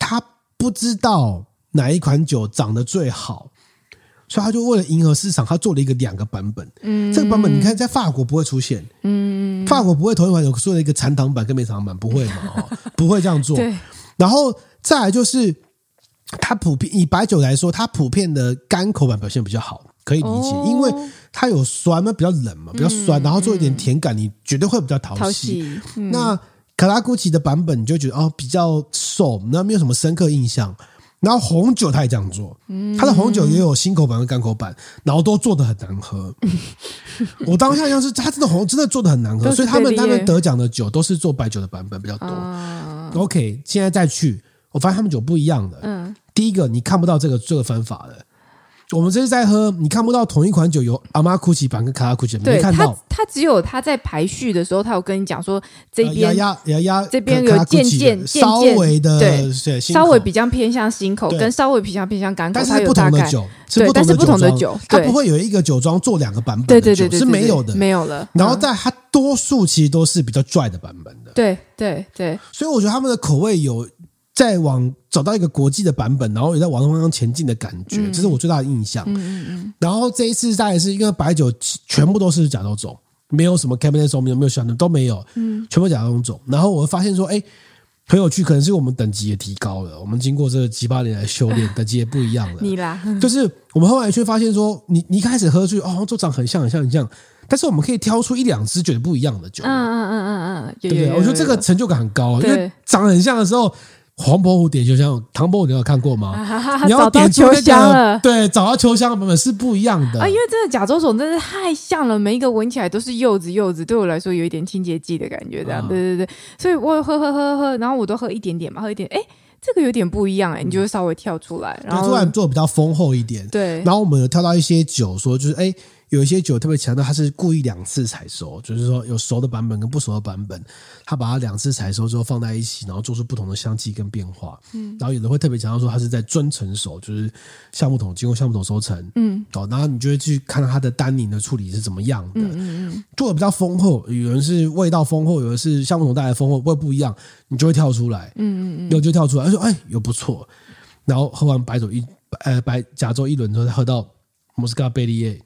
他不知道哪一款酒长得最好，所以他就为了迎合市场，他做了一个两个版本。嗯，这个版本你看在法国不会出现，嗯，法国不会同一款有做了一个残糖版跟没残糖版，不会嘛？不会这样做。对。然后再来就是，它普遍以白酒来说，它普遍的干口版表现比较好，可以理解，因为它有酸嘛，比较冷嘛，比较酸，然后做一点甜感，你绝对会比较讨喜。那卡拉古奇的版本，你就觉得哦比较瘦，那没有什么深刻印象。然后红酒他也这样做，他的红酒也有新口版和干口版，然后都做的很难喝。我当下像是他真的红，真的做的很难喝，所以他们他们得奖的酒都是做白酒的版本比较多。OK，现在再去，我发现他们酒不一样的。嗯，第一个你看不到这个这个分法的。我们这是在喝，你看不到同一款酒有阿玛库奇版跟卡拉库奇版，没看到。他只有他在排序的时候，他有跟你讲说这边呀呀呀呀，这边有渐渐稍微的对，稍微比较偏向新口，跟稍微比较偏向干口，但是不同的酒，对，但是不同的酒，它不会有一个酒庄做两个版本，对对对，是没有的，没有了。然后在它多数其实都是比较拽的版本的，对对对。所以我觉得他们的口味有。在往找到一个国际的版本，然后也在往那方向前进的感觉，嗯、这是我最大的印象。嗯嗯嗯。然后这一次大概是因为白酒全部都是甲州种，没有什么 Cabernet Sauvignon，没有香的都没有，嗯，全部甲州种。然后我会发现说，哎，很有趣，可能是我们等级也提高了，我们经过这七八年来修炼，等级也不一样了。你啦，就是我们后来却发现说，你你一开始喝出去哦，都长很像很像很像，但是我们可以挑出一两支觉得不一样的酒。嗯嗯嗯嗯嗯，对不对？我觉得这个成就感很高，因为长很像的时候。黄伯虎点秋香，唐伯虎你有看过吗？啊、你要点秋香了，对，找到秋香的版本是不一样的啊！因为真的甲州种真的太像了，每一个闻起来都是柚子，柚子对我来说有一点清洁剂的感觉，这样，啊、对对对，所以我喝喝喝喝，然后我都喝一点点嘛，喝一点，哎，这个有点不一样，哎，你就会稍微跳出来，然后突然做比较丰厚一点，对，然后我们有跳到一些酒，说就是哎。有一些酒特别强调，它是故意两次采收，就是说有熟的版本跟不熟的版本，它把它两次采收之后放在一起，然后做出不同的香气跟变化。嗯，然后有的会特别强调说，它是在专成熟，就是橡木桶经过橡木桶收成。嗯，哦，然后你就会去看它的单宁的处理是怎么样的。嗯嗯嗯，做的比较丰厚，有人是味道丰厚，有的是橡木桶带来的丰厚，味不一样，你就会跳出来。嗯嗯嗯，有就跳出来，他说哎，有不错。然后喝完白酒一呃白加州一轮之后，再喝到莫斯卡贝利耶。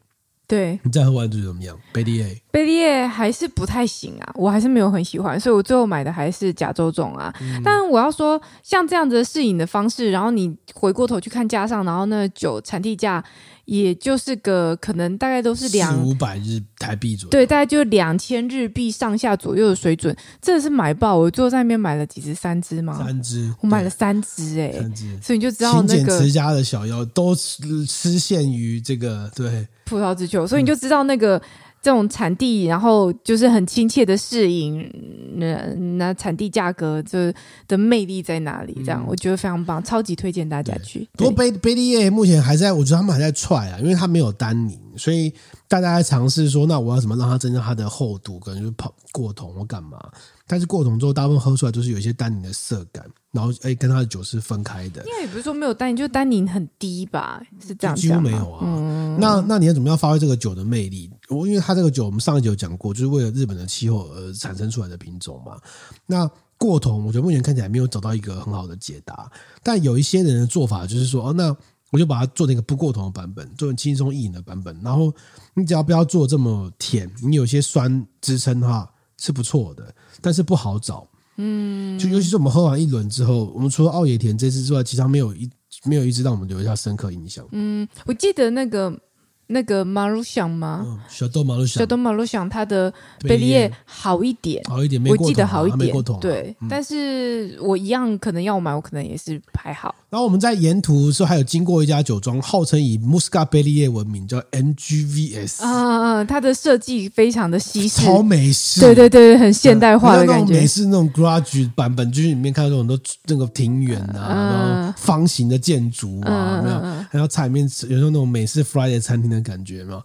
对，你再喝完就怎么样？贝利耶，贝利耶还是不太行啊，我还是没有很喜欢，所以我最后买的还是甲州种啊。嗯、但我要说，像这样子的试饮的方式，然后你回过头去看架上，然后那酒产地价。也就是个可能大概都是两五百日台币左右，对，大概就两千日币上下左右的水准，真的是买爆！我最后在那边买了几只，三只吗？三只，我买了三只哎、欸，三只，所以你就知道那个持家的小妖都失陷于这个对葡萄之秋，所以你就知道那个。嗯这种产地，然后就是很亲切的适应，那那产地价格这的魅力在哪里？这样、嗯、我觉得非常棒，超级推荐大家去。不过贝贝利耶目前还在，我觉得他们还在踹啊，因为它没有单宁。所以大家在尝试说，那我要怎么让它增加它的厚度？可能就泡过桶或干嘛？但是过桶之后，大部分喝出来都是有一些单宁的涩感，然后哎，跟他的酒是分开的。因为也不是说没有单宁，就是单宁很低吧？是这样，几乎没有啊。嗯、那那你要怎么样发挥这个酒的魅力？我因为它这个酒，我们上一集有讲过，就是为了日本的气候而产生出来的品种嘛。那过桶，我觉得目前看起来没有找到一个很好的解答。但有一些人的做法就是说，哦，那。我就把它做那个不过桶的版本，做成轻松易饮的版本。然后你只要不要做这么甜，你有些酸支撑的话是不错的，但是不好找。嗯，就尤其是我们喝完一轮之后，我们除了奥野田这次之外，其他没有一没有一支让我们留下深刻印象。嗯，我记得那个。那个马路响吗？小豆马路响，小豆马路响，它的贝利叶好一点，好一点，我记得好一点，啊、对。嗯、但是我一样可能要买，我可能也是还好。然后我们在沿途的时候还有经过一家酒庄，号称以 Muscat 贝利叶闻名，叫 NGVS。啊啊，它的设计非常的西式，超美式，对对对，很现代化的感觉。美式那种 Garage 版本，就是里面看到很多那个庭园啊，啊然后方形的建筑啊，然后菜里面有时候那种美式 Friday 餐厅的感觉嘛，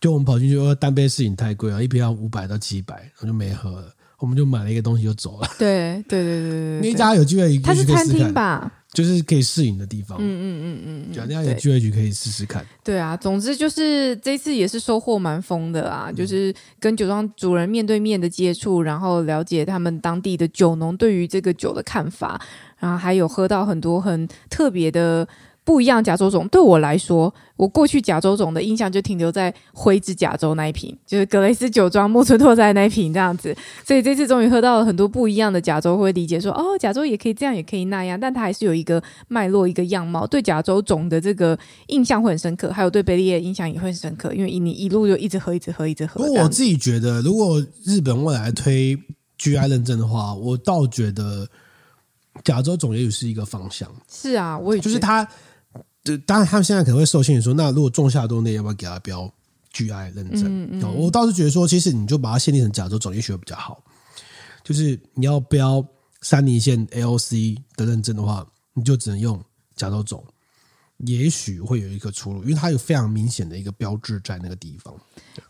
就我们跑进去说，单杯试饮太贵了，一瓶要五百到七百，我就没喝了。我们就买了一个东西就走了。对对对对对，那一家有机会，它是餐厅吧？就是可以试饮的地方。嗯嗯嗯嗯，人家有机会去可以试试看。对啊，总之就是这次也是收获蛮丰的啊，就是跟酒庄主人面对面的接触，然后了解他们当地的酒农对于这个酒的看法，然后还有喝到很多很特别的。不一样甲州种对我来说，我过去甲州种的印象就停留在灰指甲州那一瓶，就是格雷斯酒庄木村拓哉那一瓶这样子。所以这次终于喝到了很多不一样的甲州，会理解说哦，甲州也可以这样，也可以那样，但它还是有一个脉络、一个样貌。对甲州种的这个印象会很深刻，还有对贝利叶印象也会很深刻，因为你一路就一直喝，一直喝，一直喝。不过我自己觉得，如果日本未来推 GI 认证的话，我倒觉得甲州种也许是一个方向。是啊，我也就是它。对，当然他们现在可能会受限于说，那如果仲夏多内要不要给他标 GI 认证？嗯嗯、我倒是觉得说，其实你就把它限定成甲州种，也许会比较好。就是你要标山梨县 AOC 的认证的话，你就只能用甲州种，也许会有一个出路，因为它有非常明显的一个标志在那个地方。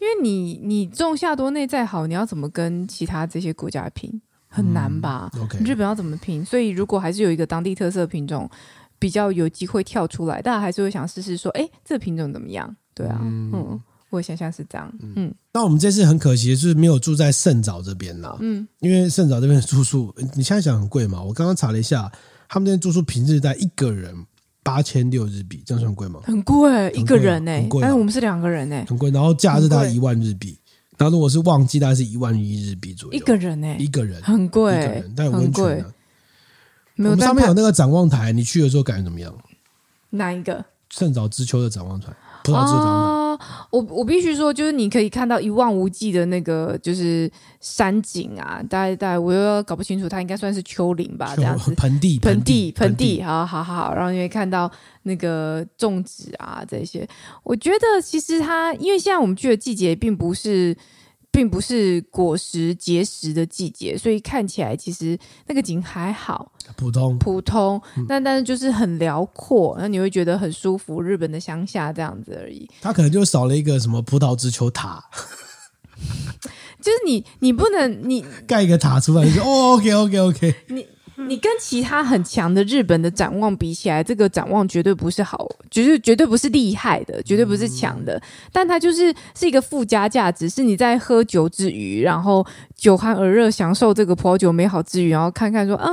因为你你种夏多内再好，你要怎么跟其他这些国家拼？很难吧？日本要怎么拼？所以如果还是有一个当地特色品种。比较有机会跳出来，大家还是会想试试说，哎，这品种怎么样？对啊，嗯，嗯，我想象是这样，嗯。那我们这次很可惜是没有住在圣沼这边啦，嗯，因为圣沼这边的住宿，你现在想很贵嘛？我刚刚查了一下，他们那边住宿平日在一个人八千六日币，这样算贵吗？很贵，一个人哎，但是我们是两个人哎，很贵。然后假日大概一万日币，然后如果是旺季大概是一万一日币左右，一个人哎，一个人很贵，一个人，但有温泉的。我们上面有那个展望台，你去的时候感觉怎么样？哪一个？圣早知秋的展望台，葡萄枝的展望台。啊、我我必须说，就是你可以看到一望无际的那个就是山景啊，大概大概我又搞不清楚，它应该算是丘陵吧，这样子。盆地，盆地，盆地，好好好好。然后你会看到那个种植啊这些，我觉得其实它，因为现在我们去的季节并不是。并不是果实结实的季节，所以看起来其实那个景还好，普通普通，但但是就是很辽阔，那你会觉得很舒服。日本的乡下这样子而已，它可能就少了一个什么葡萄之丘塔，就是你你不能你盖一个塔出来，你说哦，OK OK OK，你。你跟其他很强的日本的展望比起来，这个展望绝对不是好，就是绝对不是厉害的，绝对不是强的。但它就是是一个附加价值，是你在喝酒之余，然后酒酣耳热，享受这个葡萄酒美好之余，然后看看说啊，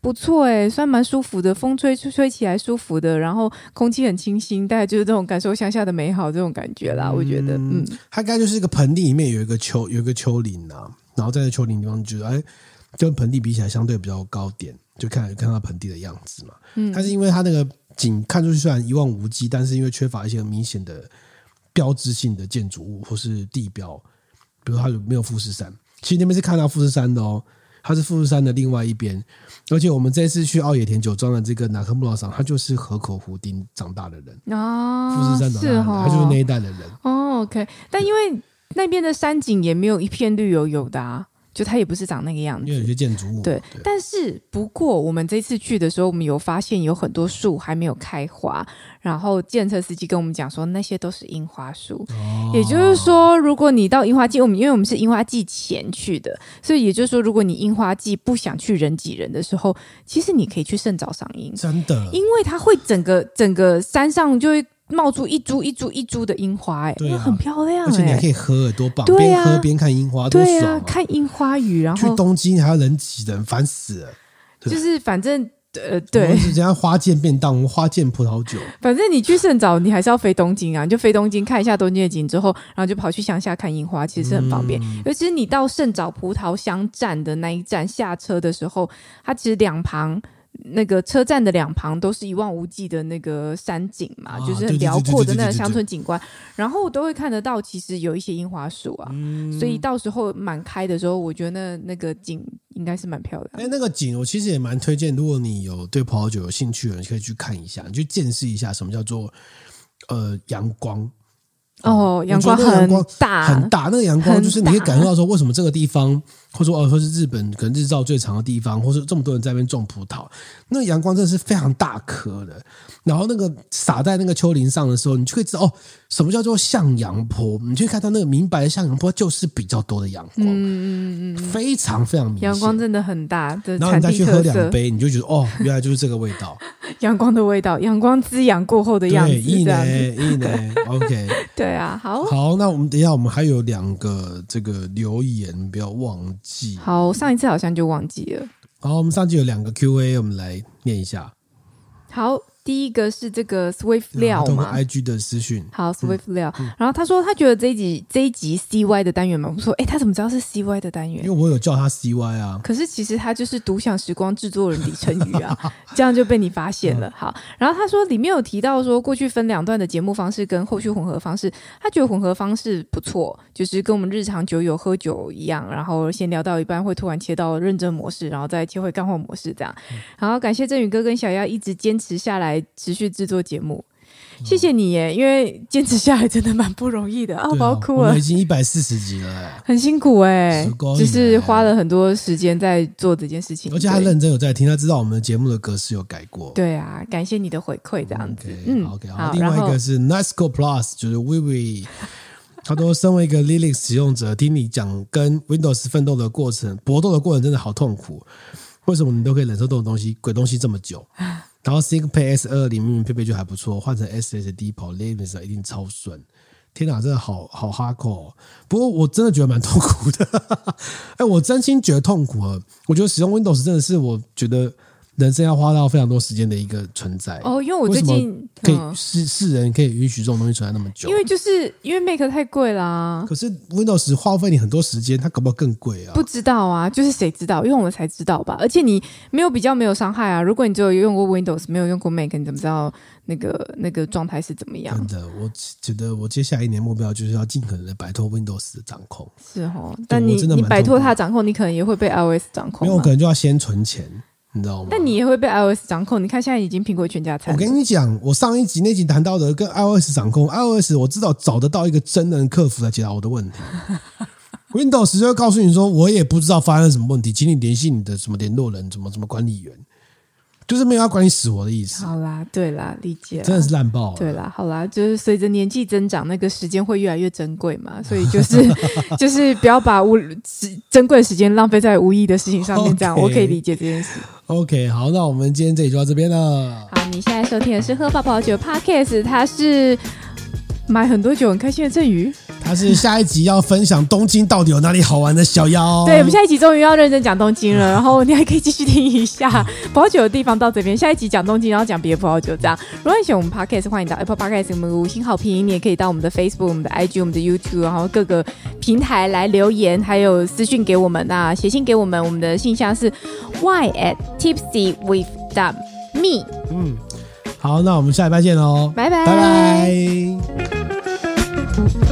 不错诶，算蛮舒服的，风吹吹吹起来舒服的，然后空气很清新，大概就是这种感受乡下的美好这种感觉啦。我觉得，嗯，它应该就是一个盆地里面有一个丘，有一个丘陵啊，然后在这丘陵地方觉得哎。跟盆地比起来，相对比较高点，就看看到盆地的样子嘛。嗯，但是因为它那个景看出去虽然一望无际，但是因为缺乏一些明显的标志性的建筑物或是地标，比如它有没有富士山？其实那边是看到富士山的哦，它是富士山的另外一边。而且我们这次去奥野田酒庄的这个哪科穆拉桑，他就是河口湖町长大的人哦，富士山长大的人，他就是那一代的人哦。OK，但因为那边的山景也没有一片绿油油的啊。就它也不是长那个样子。因为有些建筑物对，对，但是不过我们这次去的时候，我们有发现有很多树还没有开花。然后，计程车司机跟我们讲说，那些都是樱花树。哦，也就是说，如果你到樱花季，我们因为我们是樱花季前去的，所以也就是说，如果你樱花季不想去人挤人的时候，其实你可以去圣早赏樱，真的，因为它会整个整个山上就会冒出一株一株一株的樱花，哎，对，很漂亮，而且你还可以喝，多棒！边喝边看樱花，多爽啊！看樱花雨，然后去东京还要人挤人，烦死了。就是反正。呃，对，人家花见便当，花见葡萄酒。反正你去圣早，你还是要飞东京啊，你就飞东京看一下东京的景之后，然后就跑去乡下看樱花，其实很方便。嗯、尤其是你到圣早葡萄乡站的那一站下车的时候，它其实两旁。那个车站的两旁都是一望无际的那个山景嘛，啊、就是很辽阔的那个乡村景观，然后都会看得到，其实有一些樱花树啊，嗯、所以到时候满开的时候，我觉得那那个景应该是蛮漂亮的。哎，那个景我其实也蛮推荐，如果你有对葡萄酒有兴趣的人，可以去看一下，你去见识一下什么叫做呃阳光。哦，阳光很大很大，那个阳光就是你可以感受到说，为什么这个地方，或者说哦，说是日本可能日照最长的地方，或者这么多人在那边种葡萄，那个阳光真的是非常大颗的。然后那个洒在那个丘陵上的时候，你就会知道哦，什么叫做向阳坡？你就会看到那个明白的向阳坡，就是比较多的阳光，嗯嗯嗯，非常非常明显，阳光真的很大。然后你再去喝两杯，你就觉得哦，原来就是这个味道，阳光的味道，阳光滋养过后的样子，对，这样子，呢，OK，对啊，好，好，那我们等一下，我们还有两个这个留言，不要忘记。好，上一次好像就忘记了。好，我们上集有两个 Q&A，我们来念一下。好。第一个是这个 Swift 料嘛，IG 的私讯。好，Swift 料，然后他说他觉得这一集这一集 CY 的单元蛮不错。哎，他怎么知道是 CY 的单元？因为我有叫他 CY 啊。可是其实他就是独享时光制作人李晨宇啊，这样就被你发现了。好，然后他说里面有提到说过去分两段的节目方式跟后续混合方式，他觉得混合方式不错，就是跟我们日常酒友喝酒一样，然后先聊到一半会突然切到认真模式，然后再切回干货模式这样。然后感谢振宇哥跟小丫一直坚持下来，持续制。作节目，谢谢你耶！因为坚持下来真的蛮不容易的啊，我要哭了。已经一百四十集了，很辛苦哎，就是花了很多时间在做这件事情。而且他认真有在听，他知道我们的节目的格式有改过。对啊，感谢你的回馈，这样子。嗯，OK。好，另外一个是 Nice Go Plus，就是 Vivi，他说身为一个 Linux 使用者，听你讲跟 Windows 奋斗的过程、搏斗的过程，真的好痛苦。为什么你都可以忍受这种东西、鬼东西这么久？然后 ThinkPad S 二里面配备就还不错，换成 SSD 跑 Linux 一定超顺。天哪，真的好好哈扣。不过我真的觉得蛮痛苦的。哎，我真心觉得痛苦啊。我觉得使用 Windows 真的是我觉得。人生要花到非常多时间的一个存在哦，因为我最近可以世世人可以允许这种东西存在那么久，因为就是因为 Mac 太贵啦。可是 Windows 花费你很多时间，它搞不好更贵啊？不知道啊，就是谁知道？用了才知道吧。而且你没有比较，没有伤害啊。如果你只有用过 Windows，没有用过 Mac，你怎么知道那个那个状态是怎么样？真的，我觉得我接下来一年目标就是要尽可能的摆脱 Windows 的掌控。是哦，但你你摆脱它掌控，你可能也会被 iOS 掌控。因为我可能就要先存钱。你知道吗？但你也会被 iOS 掌控。你看，现在已经苹果全家产。我跟你讲，我上一集那集谈到的跟 iOS 掌控，iOS 我知道找得到一个真人客服来解答我的问题。Windows 就会告诉你说，我也不知道发生什么问题，请你联系你的什么联络人，什么什么管理员。就是没有要管你死活的意思。好啦，对啦，理解。真的是烂爆了。对啦，好啦，就是随着年纪增长，那个时间会越来越珍贵嘛，所以就是 就是不要把无珍贵的时间浪费在无意义的事情上面。这样 Okay. 我可以理解这件事。OK，好，那我们今天这里就到这边了。好，你现在收听的是喝泡泡酒 Podcast，它是。买很多酒很开心的振宇，他是下一集要分享东京到底有哪里好玩的小妖。对，我们下一集终于要认真讲东京了，然后你还可以继续听一下葡萄酒的地方到这边。下一集讲东京，然后讲别的葡萄酒，这样。如果你喜欢我们 Podcast，欢迎到 Apple Podcast 给我们五星好评。你也可以到我们的 Facebook、我们的 IG、我们的 YouTube，然后各个平台来留言，还有私讯给我们那，写信给我们。我们的信箱是 y at tipsy with me。嗯。好，那我们下一拜见喽！拜拜，拜拜。thank you